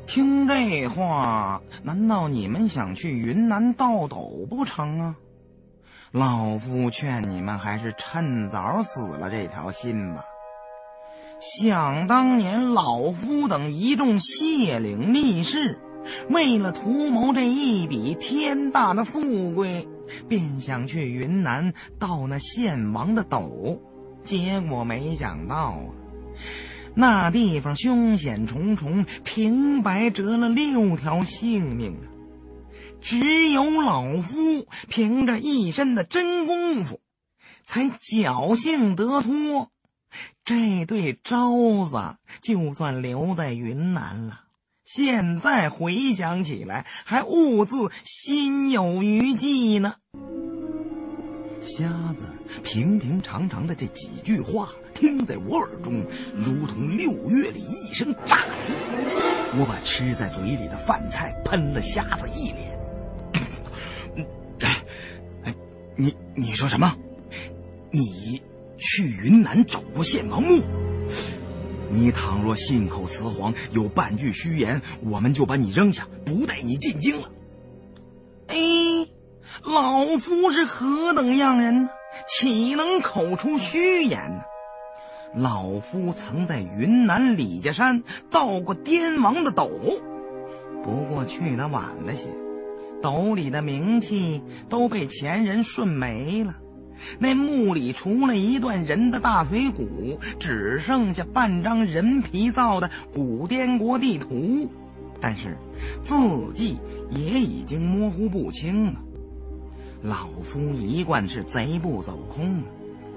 听这话，难道你们想去云南倒斗不成啊？老夫劝你们还是趁早死了这条心吧。想当年，老夫等一众谢岭力士，为了图谋这一笔天大的富贵，便想去云南盗那献王的斗，结果没想到啊。那地方凶险重重，平白折了六条性命啊！只有老夫凭着一身的真功夫，才侥幸得脱。这对招子就算留在云南了，现在回想起来，还兀自心有余悸呢。瞎子平平常常的这几句话。听在我耳中，如同六月里一声炸雷。我把吃在嘴里的饭菜喷了瞎子一脸。<coughs> 哎，你你说什么？你去云南找过献王墓？你倘若信口雌黄，有半句虚言，我们就把你扔下，不带你进京了。哎，老夫是何等样人呢？岂能口出虚言呢？老夫曾在云南李家山盗过滇王的斗，不过去的晚了些。斗里的名气都被前人顺没了。那墓里除了一段人的大腿骨，只剩下半张人皮造的古滇国地图，但是字迹也已经模糊不清了。老夫一贯是贼不走空，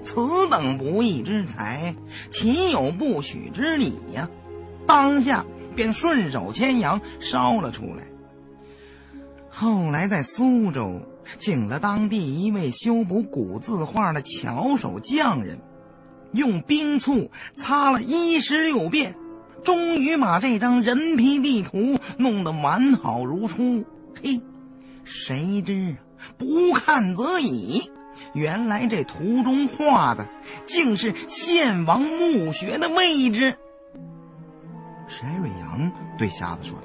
此等不义之财，岂有不许之理呀？当下便顺手牵羊烧了出来。后来在苏州。请了当地一位修补古字画的巧手匠人，用冰醋擦了一十六遍，终于把这张人皮地图弄得完好如初。嘿，谁知不看则已，原来这图中画的竟是献王墓穴的位置。沈瑞阳对瞎子说。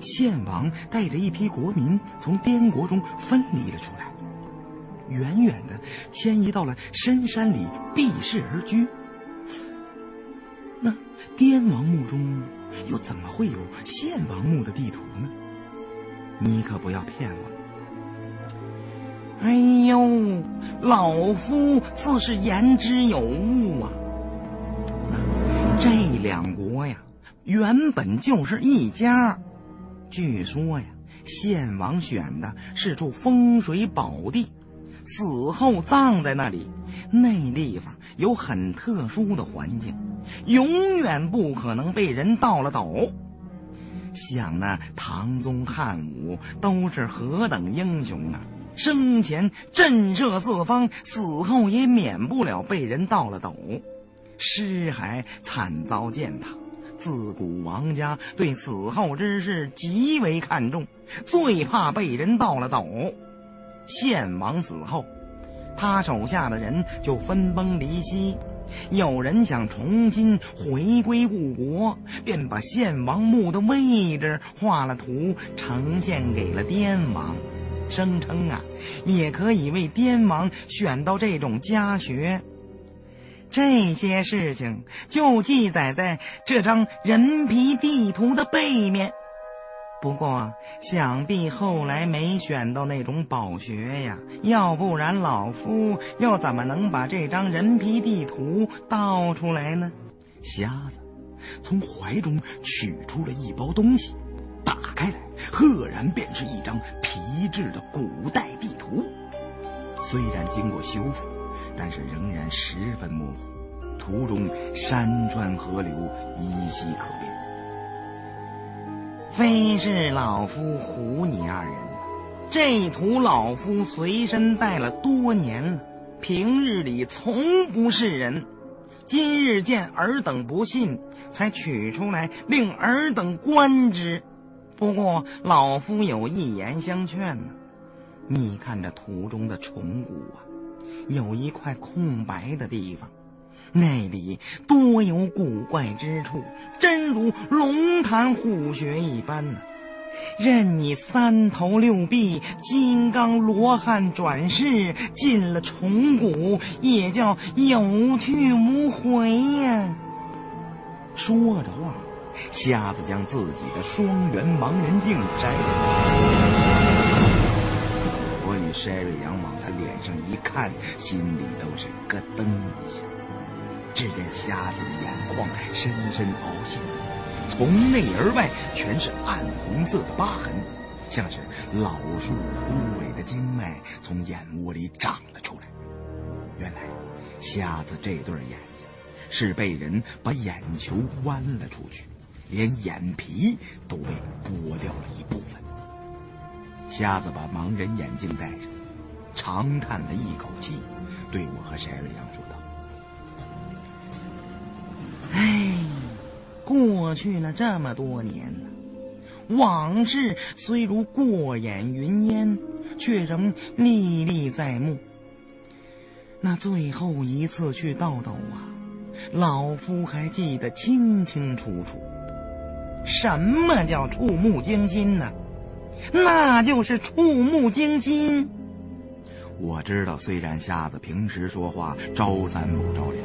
献王带着一批国民从滇国中分离了出来，远远的迁移到了深山里避世而居。那滇王墓中又怎么会有献王墓的地图呢？你可不要骗我！哎呦，老夫自是言之有物啊。这两国呀，原本就是一家。据说呀，献王选的是处风水宝地，死后葬在那里。那地方有很特殊的环境，永远不可能被人盗了斗。想那唐宗汉武都是何等英雄啊！生前震慑四方，死后也免不了被人盗了斗，尸骸惨遭践踏。自古王家对死后之事极为看重，最怕被人盗了斗。献王死后，他手下的人就分崩离析，有人想重新回归故国，便把献王墓的位置画了图，呈现给了滇王，声称啊，也可以为滇王选到这种家学。这些事情就记载在这张人皮地图的背面。不过，想必后来没选到那种宝穴呀，要不然老夫又怎么能把这张人皮地图倒出来呢？瞎子从怀中取出了一包东西，打开来，赫然便是一张皮质的古代地图。虽然经过修复。但是仍然十分模糊，图中山川河流依稀可辨。非是老夫唬你二人，这图老夫随身带了多年了，平日里从不示人。今日见尔等不信，才取出来令尔等观之。不过老夫有一言相劝呢，你看这图中的虫谷啊。有一块空白的地方，那里多有古怪之处，真如龙潭虎穴一般呢。任你三头六臂、金刚罗汉转世进了虫谷，也叫有去无回呀。说着话，瞎子将自己的双圆盲人镜摘下。我与筛瑞阳往他脸上一看，心里都是咯噔一下。只见瞎子的眼眶深深凹陷，从内而外全是暗红色的疤痕，像是老树枯萎的经脉从眼窝里长了出来。原来，瞎子这对眼睛是被人把眼球剜了出去，连眼皮都被剥掉了一部分。瞎子把盲人眼镜戴上，长叹了一口气，对我和翟瑞阳说道：“哎，过去了这么多年，往事虽如过眼云烟，却仍历历在目。那最后一次去道斗啊，老夫还记得清清楚楚。什么叫触目惊心呢？”那就是触目惊心。我知道，虽然瞎子平时说话招三不招两，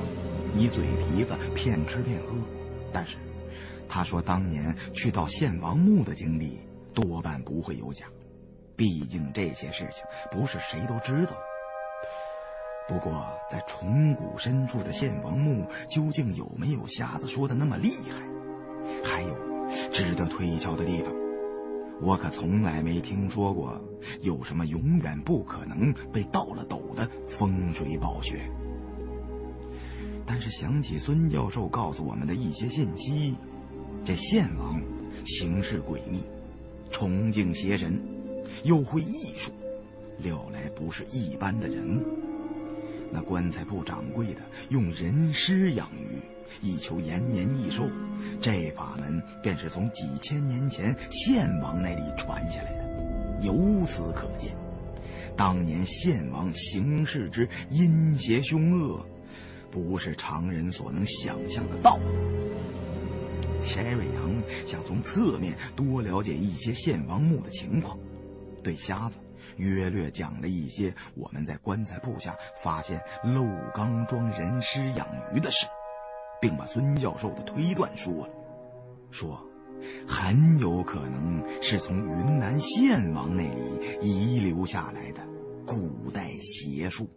以嘴皮子骗吃骗喝，但是他说当年去到献王墓的经历，多半不会有假。毕竟这些事情不是谁都知道。不过，在虫谷深处的献王墓究竟有没有瞎子说的那么厉害？还有值得推敲的地方。我可从来没听说过有什么永远不可能被盗了斗的风水宝穴。但是想起孙教授告诉我们的一些信息，这献王行事诡秘，崇敬邪神，又会艺术，料来不是一般的人物。那棺材铺掌柜的用人尸养鱼，以求延年益寿，这法门便是从几千年前献王那里传下来的。由此可见，当年献王行事之阴邪凶恶，不是常人所能想象得到的。沈瑞阳想从侧面多了解一些献王墓的情况，对瞎子。约略讲了一些我们在棺材铺下发现漏缸装人尸养鱼的事，并把孙教授的推断说了，说很有可能是从云南献王那里遗留下来的古代邪术。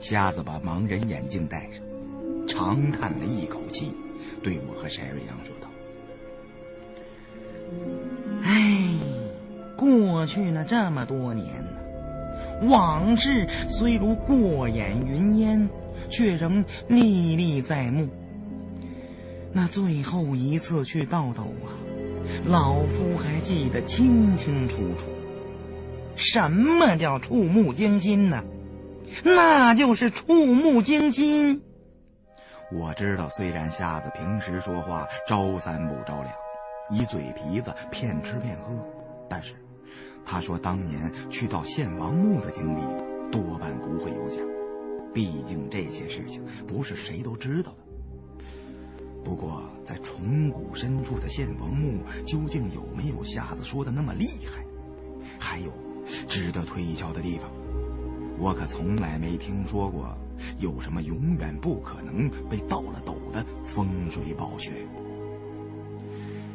瞎子把盲人眼镜戴上，长叹了一口气，对我和柴瑞阳说道。唉，过去了这么多年，往事虽如过眼云烟，却仍历历在目。那最后一次去倒斗啊，老夫还记得清清楚楚。什么叫触目惊心呢？那就是触目惊心。我知道，虽然瞎子平时说话招三不招两。以嘴皮子骗吃骗喝，但是他说当年去到献王墓的经历多半不会有假，毕竟这些事情不是谁都知道的。不过在虫谷深处的献王墓究竟有没有瞎子说的那么厉害？还有值得推敲的地方，我可从来没听说过有什么永远不可能被盗了斗的风水宝穴。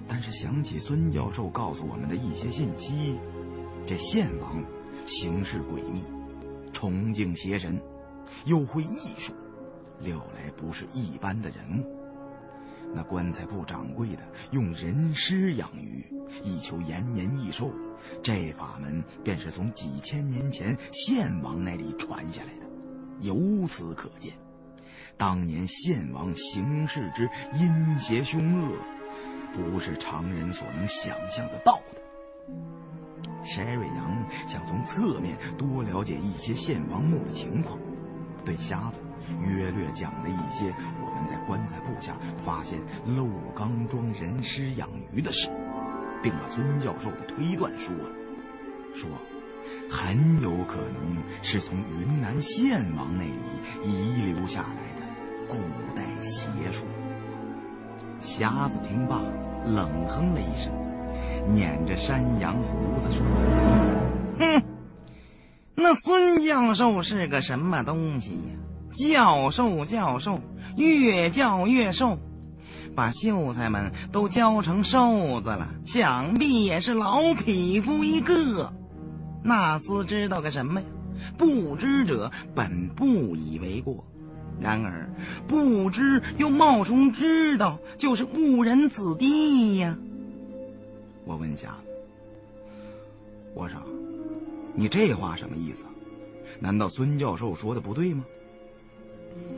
但是想起孙教授告诉我们的一些信息，这献王行事诡秘，崇敬邪神，又会艺术，料来不是一般的人物。那棺材铺掌柜的用人尸养鱼，以求延年益寿，这法门便是从几千年前献王那里传下来的。由此可见，当年献王行事之阴邪凶恶。不是常人所能想象得到的。沈瑞阳想从侧面多了解一些献王墓的情况，对瞎子约略讲了一些我们在棺材铺下发现漏缸装人尸养鱼的事，并把孙教授的推断说了，说很有可能是从云南献王那里遗留下来的古代邪术。瞎子听罢。冷哼了一声，捻着山羊胡子说：“哼，那孙教授是个什么东西呀？教授教授，越教越瘦，把秀才们都教成瘦子了。想必也是老匹夫一个。那厮知道个什么呀？不知者本不以为过。”然而，不知又冒充知道，就是误人子弟呀。我问瞎子：“我说，你这话什么意思？难道孙教授说的不对吗？”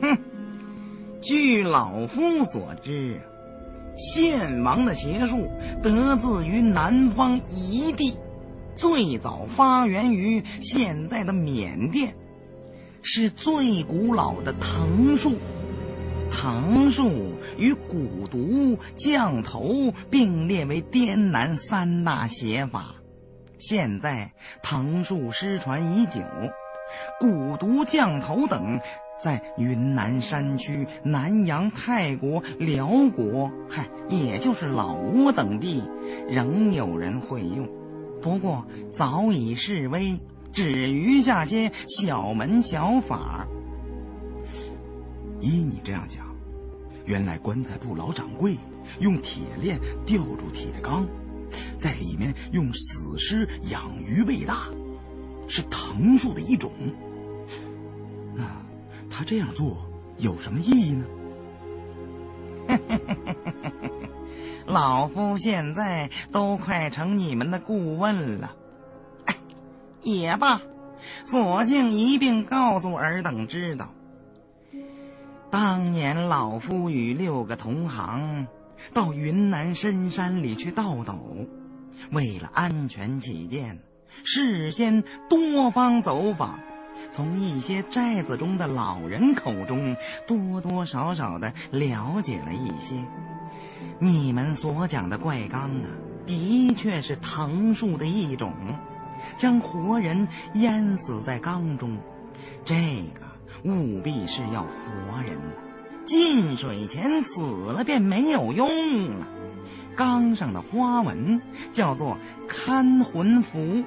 哼，据老夫所知，献王的邪术得自于南方夷地，最早发源于现在的缅甸。是最古老的藤树，藤树与蛊毒、降头并列为滇南三大邪法。现在藤树失传已久，蛊毒、降头等在云南山区、南洋、泰国、辽国，嗨，也就是老挝等地，仍有人会用，不过早已式微。只余下些小门小法。依你这样讲，原来棺材铺老掌柜用铁链吊住铁缸，在里面用死尸养鱼喂大，是藤树的一种。那他这样做有什么意义呢？<laughs> 老夫现在都快成你们的顾问了，也罢，索性一并告诉尔等知道。当年老夫与六个同行到云南深山里去倒斗，为了安全起见，事先多方走访，从一些寨子中的老人口中多多少少的了解了一些。你们所讲的怪缸啊，的确是藤树的一种，将活人淹死在缸中，这个务必是要活人，进水前死了便没有用了。缸上的花纹叫做看魂符。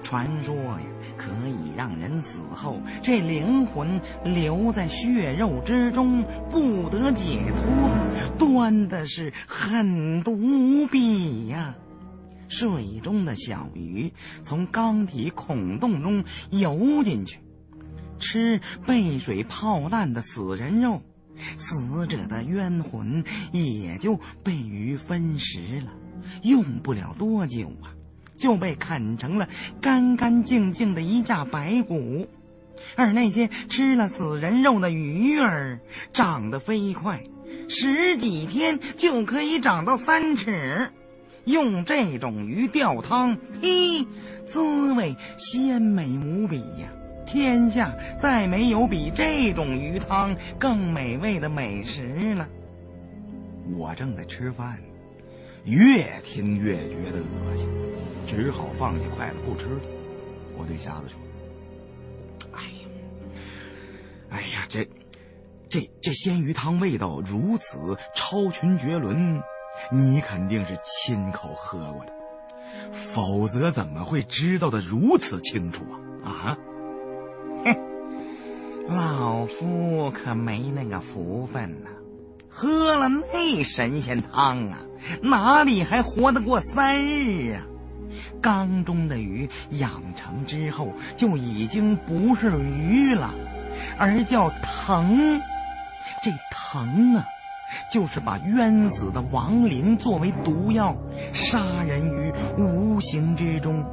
传说呀，可以让人死后这灵魂留在血肉之中，不得解脱，端的是狠毒无比呀！水中的小鱼从缸体孔洞中游进去，吃被水泡烂的死人肉，死者的冤魂也就被鱼分食了。用不了多久啊！就被啃成了干干净净的一架白骨，而那些吃了死人肉的鱼儿长得飞快，十几天就可以长到三尺。用这种鱼吊汤，嘿，滋味鲜美无比呀！天下再没有比这种鱼汤更美味的美食了。我正在吃饭，越听越觉得恶心。只好放下筷子不吃了。我对瞎子说：“哎呀，哎呀，这、这、这鲜鱼汤味道如此超群绝伦，你肯定是亲口喝过的，否则怎么会知道的如此清楚啊？老夫可没那个福分呐，喝了那神仙汤啊，哪里还活得过三日啊？”缸中的鱼养成之后，就已经不是鱼了，而叫藤。这藤啊，就是把冤死的亡灵作为毒药，杀人于无形之中。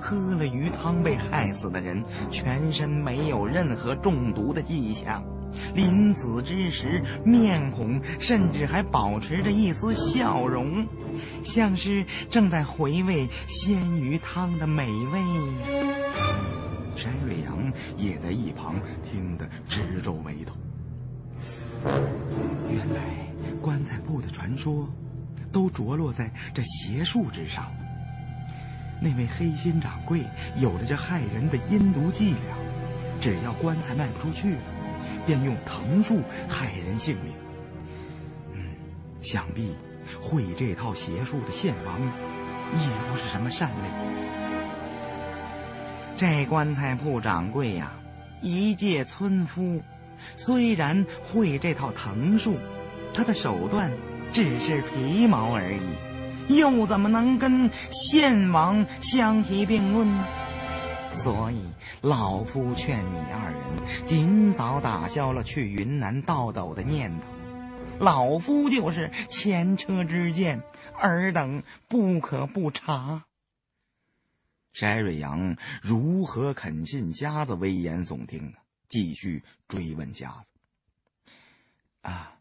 喝了鱼汤被害死的人，全身没有任何中毒的迹象。临死之时，面孔甚至还保持着一丝笑容，像是正在回味鲜鱼汤的美味。山瑞阳也在一旁听得直皱眉头。原来棺材铺的传说，都着落在这邪术之上。那位黑心掌柜有了这害人的阴毒伎俩，只要棺材卖不出去。便用藤树害人性命。嗯，想必会这套邪术的献王，也不是什么善类。这棺材铺掌柜呀，一介村夫，虽然会这套藤术，他的手段只是皮毛而已，又怎么能跟献王相提并论呢？所以，老夫劝你二人尽早打消了去云南倒斗的念头。老夫就是前车之鉴，尔等不可不查。翟瑞阳如何肯信瞎子危言耸听啊？继续追问瞎子：“啊，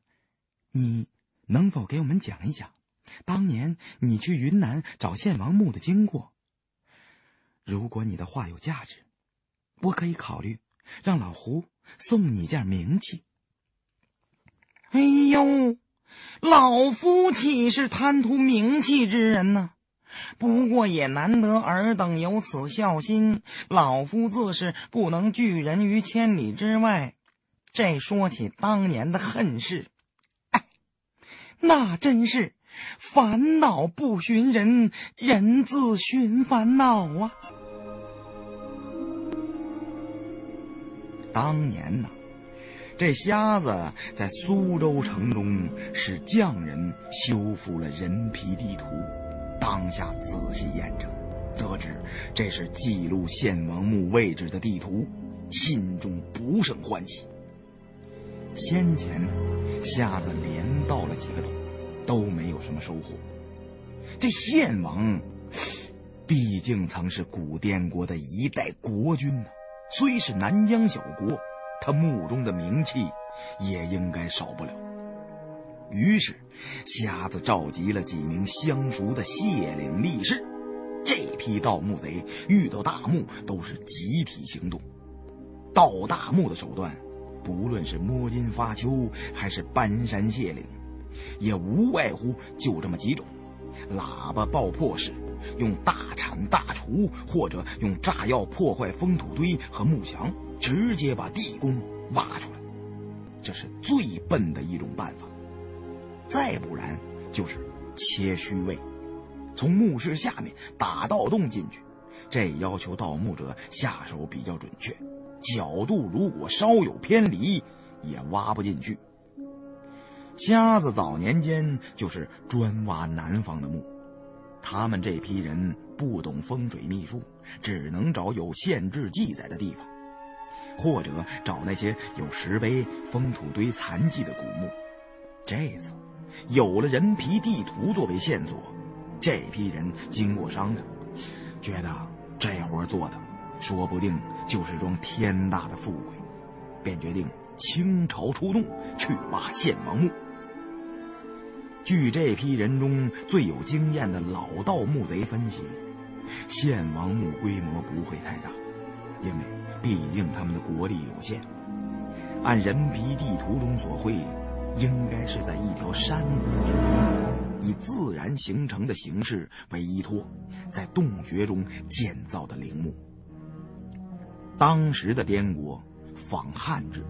你能否给我们讲一讲，当年你去云南找献王墓的经过？”如果你的话有价值，我可以考虑让老胡送你件名器。哎呦，老夫岂是贪图名气之人呢？不过也难得尔等有此孝心，老夫自是不能拒人于千里之外。这说起当年的恨事，那真是。烦恼不寻人，人自寻烦恼啊！当年呐，这瞎子在苏州城中使匠人修复了人皮地图，当下仔细验证，得知这是记录献王墓位置的地图，心中不胜欢喜。先前呢，瞎子连盗了几个洞，都没有什么收获。这献王，毕竟曾是古滇国的一代国君呢，虽是南疆小国。他墓中的名气也应该少不了。于是，瞎子召集了几名相熟的谢岭力士。这批盗墓贼遇到大墓都是集体行动。盗大墓的手段，不论是摸金发丘还是搬山卸岭，也无外乎就这么几种：喇叭爆破式，用大铲大锄，或者用炸药破坏封土堆和墓墙。直接把地宫挖出来，这是最笨的一种办法。再不然就是切虚位，从墓室下面打盗洞进去。这要求盗墓者下手比较准确，角度如果稍有偏离，也挖不进去。瞎子早年间就是专挖南方的墓，他们这批人不懂风水秘术，只能找有县志记载的地方。或者找那些有石碑、封土堆残迹的古墓。这次有了人皮地图作为线索，这批人经过商量，觉得这活做的说不定就是桩天大的富贵，便决定倾巢出动去挖献王墓。据这批人中最有经验的老盗墓贼分析，献王墓规模不会太大，因为。毕竟他们的国力有限，按人皮地图中所绘，应该是在一条山谷之中，以自然形成的形式为依托，在洞穴中建造的陵墓。当时的滇国仿汉制，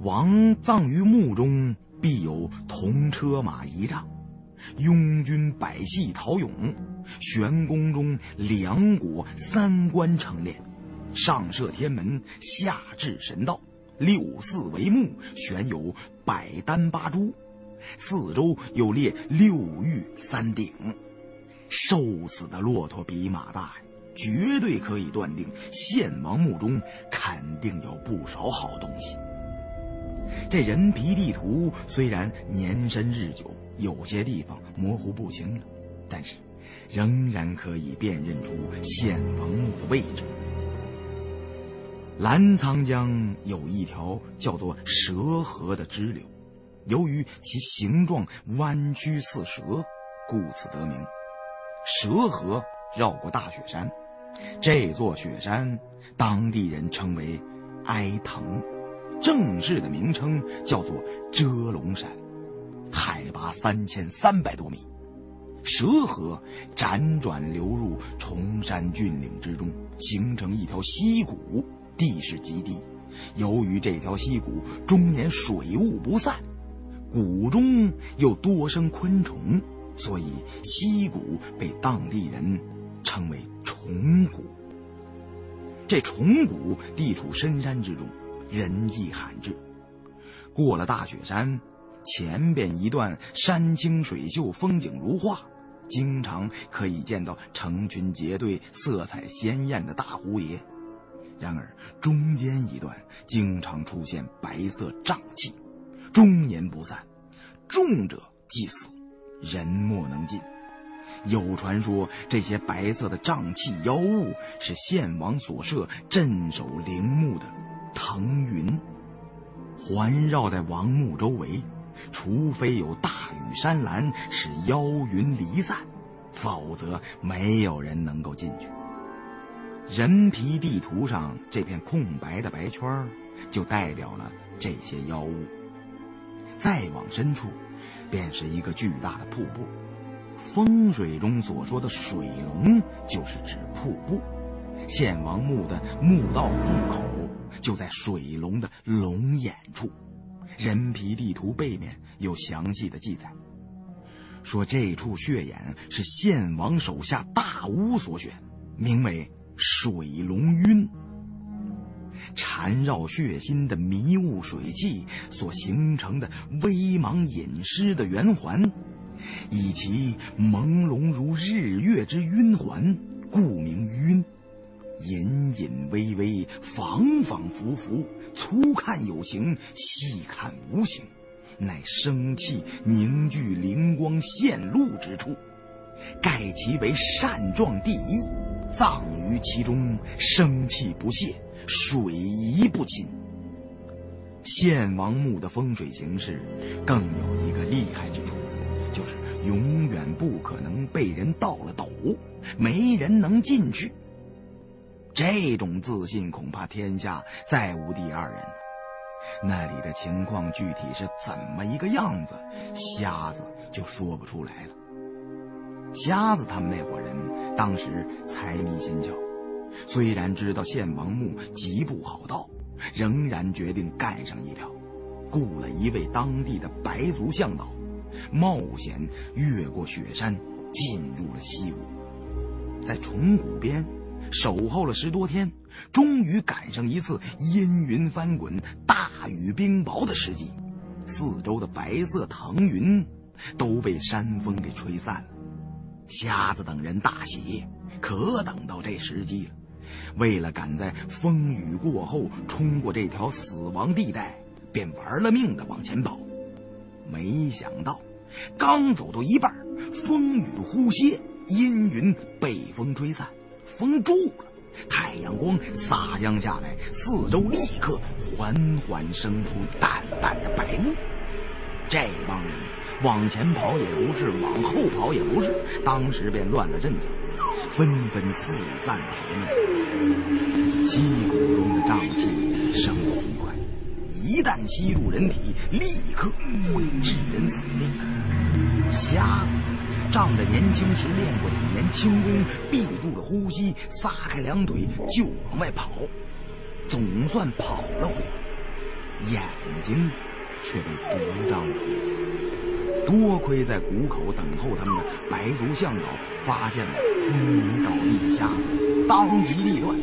王葬于墓中必有铜车马仪仗，拥军百戏陶俑，玄宫中两国三关成列。上设天门，下至神道，六四为墓，悬有百丹八珠，四周又列六玉三鼎。瘦死的骆驼比马大呀，绝对可以断定献王墓中肯定有不少好东西。这人皮地图虽然年深日久，有些地方模糊不清了，但是仍然可以辨认出献王墓的位置。澜沧江有一条叫做蛇河的支流，由于其形状弯曲似蛇，故此得名。蛇河绕过大雪山，这座雪山当地人称为哀藤，正式的名称叫做遮龙山，海拔三千三百多米。蛇河辗转流入崇山峻岭之中，形成一条溪谷。地势极低，由于这条溪谷终年水雾不散，谷中又多生昆虫，所以溪谷被当地人称为虫谷。这虫谷地处深山之中，人迹罕至。过了大雪山，前边一段山清水秀，风景如画，经常可以见到成群结队、色彩鲜艳的大蝴蝶。然而，中间一段经常出现白色瘴气，终年不散，重者即死，人莫能进。有传说，这些白色的瘴气妖物是献王所设镇守陵墓的腾云，环绕在王墓周围，除非有大雨山岚，使妖云离散，否则没有人能够进去。人皮地图上这片空白的白圈就代表了这些妖物。再往深处，便是一个巨大的瀑布。风水中所说的水龙，就是指瀑布。献王墓的墓道入口就在水龙的龙眼处。人皮地图背面有详细的记载，说这处血眼是献王手下大巫所选，名为。水龙晕，缠绕血心的迷雾水汽所形成的微茫隐湿的圆环，以其朦胧如日月之晕环，故名晕。隐隐微微，仿仿佛佛，粗看有形，细看无形，乃生气凝聚灵光现露之处。盖其为善状第一，葬于其中，生气不泄，水移不侵。献王墓的风水形势，更有一个厉害之处，就是永远不可能被人倒了斗，没人能进去。这种自信，恐怕天下再无第二人。那里的情况具体是怎么一个样子，瞎子就说不出来了。瞎子他们那伙人当时财迷心窍，虽然知道献王墓极不好盗，仍然决定干上一票，雇了一位当地的白族向导，冒险越过雪山，进入了西谷，在崇古边。守候了十多天，终于赶上一次阴云翻滚、大雨冰雹的时机。四周的白色腾云都被山风给吹散了。瞎子等人大喜，可等到这时机了。为了赶在风雨过后冲过这条死亡地带，便玩了命的往前跑。没想到，刚走到一半，风雨呼歇，阴云被风吹散。风住了，太阳光洒将下来，四周立刻缓缓生出淡淡的白雾。这帮人往前跑也不是，往后跑也不是，当时便乱了阵脚，纷纷四散逃命。溪谷中的瘴气生得极快，一旦吸入人体，立刻会致人死命。瞎子。仗着年轻时练过几年轻功，闭住了呼吸，撒开两腿就往外跑，总算跑了回来，眼睛却被毒到了。多亏在谷口等候他们的白族向导发现了昏迷倒地的瞎子，当机立断，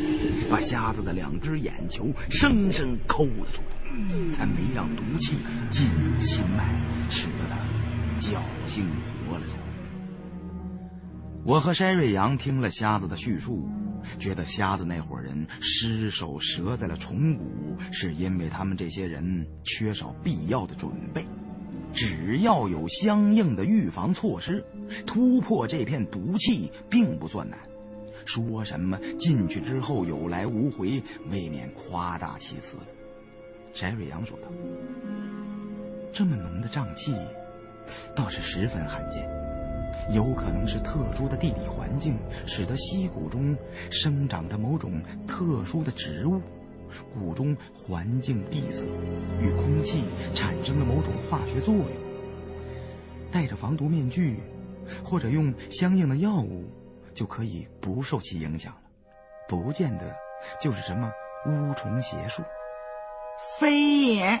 把瞎子的两只眼球生生抠了出来，才没让毒气进入心脉，使得他侥幸活了下来。我和山瑞阳听了瞎子的叙述，觉得瞎子那伙人失手折在了崇古，是因为他们这些人缺少必要的准备。只要有相应的预防措施，突破这片毒气并不算难。说什么进去之后有来无回，未免夸大其词了。翟瑞阳说道：“这么浓的瘴气，倒是十分罕见。”有可能是特殊的地理环境，使得溪谷中生长着某种特殊的植物，谷中环境闭塞，与空气产生了某种化学作用。戴着防毒面具，或者用相应的药物，就可以不受其影响了。不见得就是什么巫虫邪术。非也，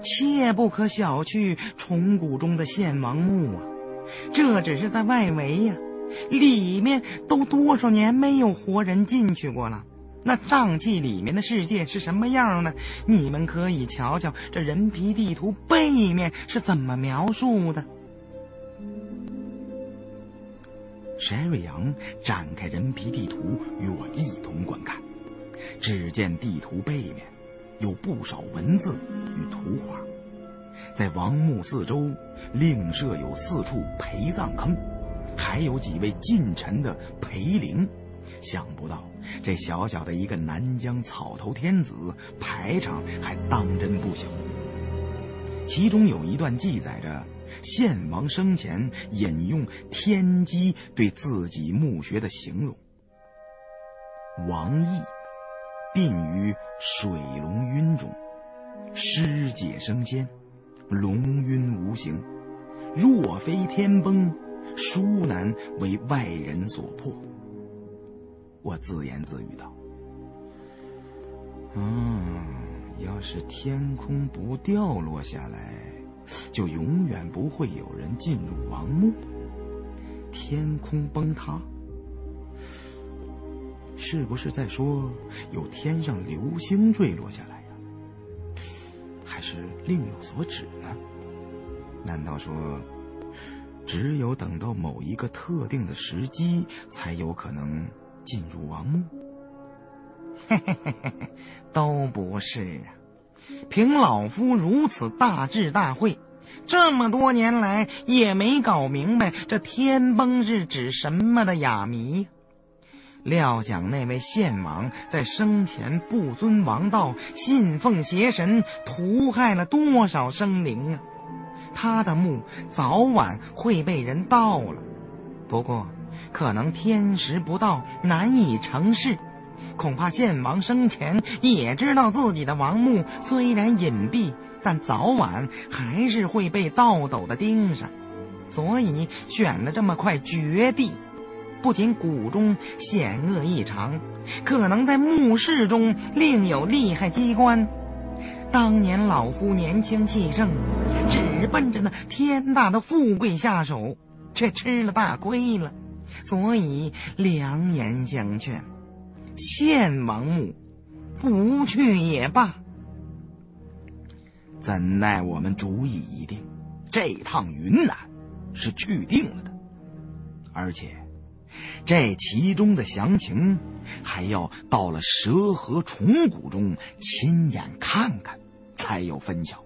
切不可小觑虫谷中的献王墓啊！这只是在外围呀，里面都多少年没有活人进去过了。那瘴气里面的世界是什么样呢？你们可以瞧瞧这人皮地图背面是怎么描述的。沈瑞阳展开人皮地图与我一同观看，只见地图背面有不少文字与图画。在王墓四周，另设有四处陪葬坑，还有几位近臣的陪陵。想不到这小小的一个南疆草头天子，排场还当真不小。其中有一段记载着，献王生前引用天机对自己墓穴的形容：“王毅病于水龙晕中，尸解升仙。”龙晕无形，若非天崩，殊难为外人所破。我自言自语道：“嗯，要是天空不掉落下来，就永远不会有人进入王墓。天空崩塌，是不是在说有天上流星坠落下来呀？还是另有所指呢？难道说，只有等到某一个特定的时机，才有可能进入王墓？嘿嘿嘿嘿嘿，都不是啊！凭老夫如此大智大慧，这么多年来也没搞明白这天崩是指什么的哑谜。料想那位献王在生前不尊王道，信奉邪神，屠害了多少生灵啊！他的墓早晚会被人盗了，不过可能天时不到，难以成事。恐怕献王生前也知道自己的王墓虽然隐蔽，但早晚还是会被盗斗的盯上，所以选了这么块绝地。不仅谷中险恶异常，可能在墓室中另有厉害机关。当年老夫年轻气盛，只奔着那天大的富贵下手，却吃了大亏了。所以良言相劝，献王墓不去也罢。怎奈我们主意已定，这趟云南是去定了的，而且。这其中的详情，还要到了蛇河虫谷中亲眼看看，才有分晓。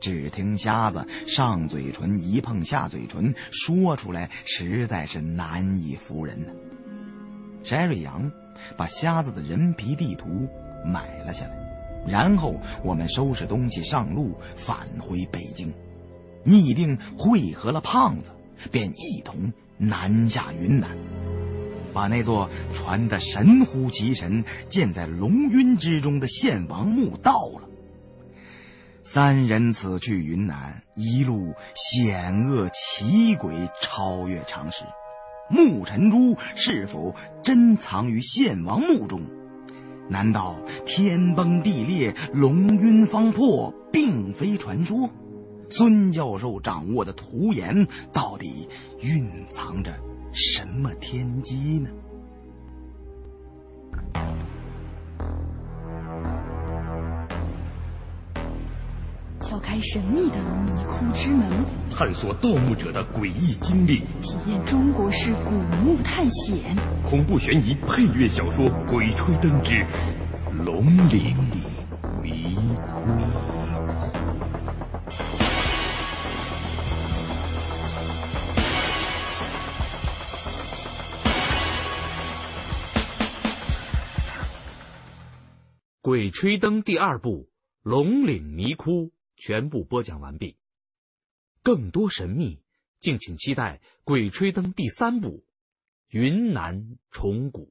只听瞎子上嘴唇一碰下嘴唇，说出来实在是难以服人呢。翟瑞阳把瞎子的人皮地图买了下来，然后我们收拾东西上路返回北京，拟定会合了胖子，便一同南下云南。把那座传得神乎其神、建在龙晕之中的献王墓盗了。三人此去云南，一路险恶奇诡，超越常识。木尘珠是否珍藏于献王墓中？难道天崩地裂、龙晕方破，并非传说？孙教授掌握的图言，到底蕴藏着？什么天机呢？敲开神秘的迷窟之门，探索盗墓者的诡异经历，体验中国式古墓探险，恐怖悬疑配乐小说《鬼吹灯之龙岭迷窟》。《鬼吹灯》第二部《龙岭迷窟》全部播讲完毕，更多神秘，敬请期待《鬼吹灯》第三部《云南虫谷》。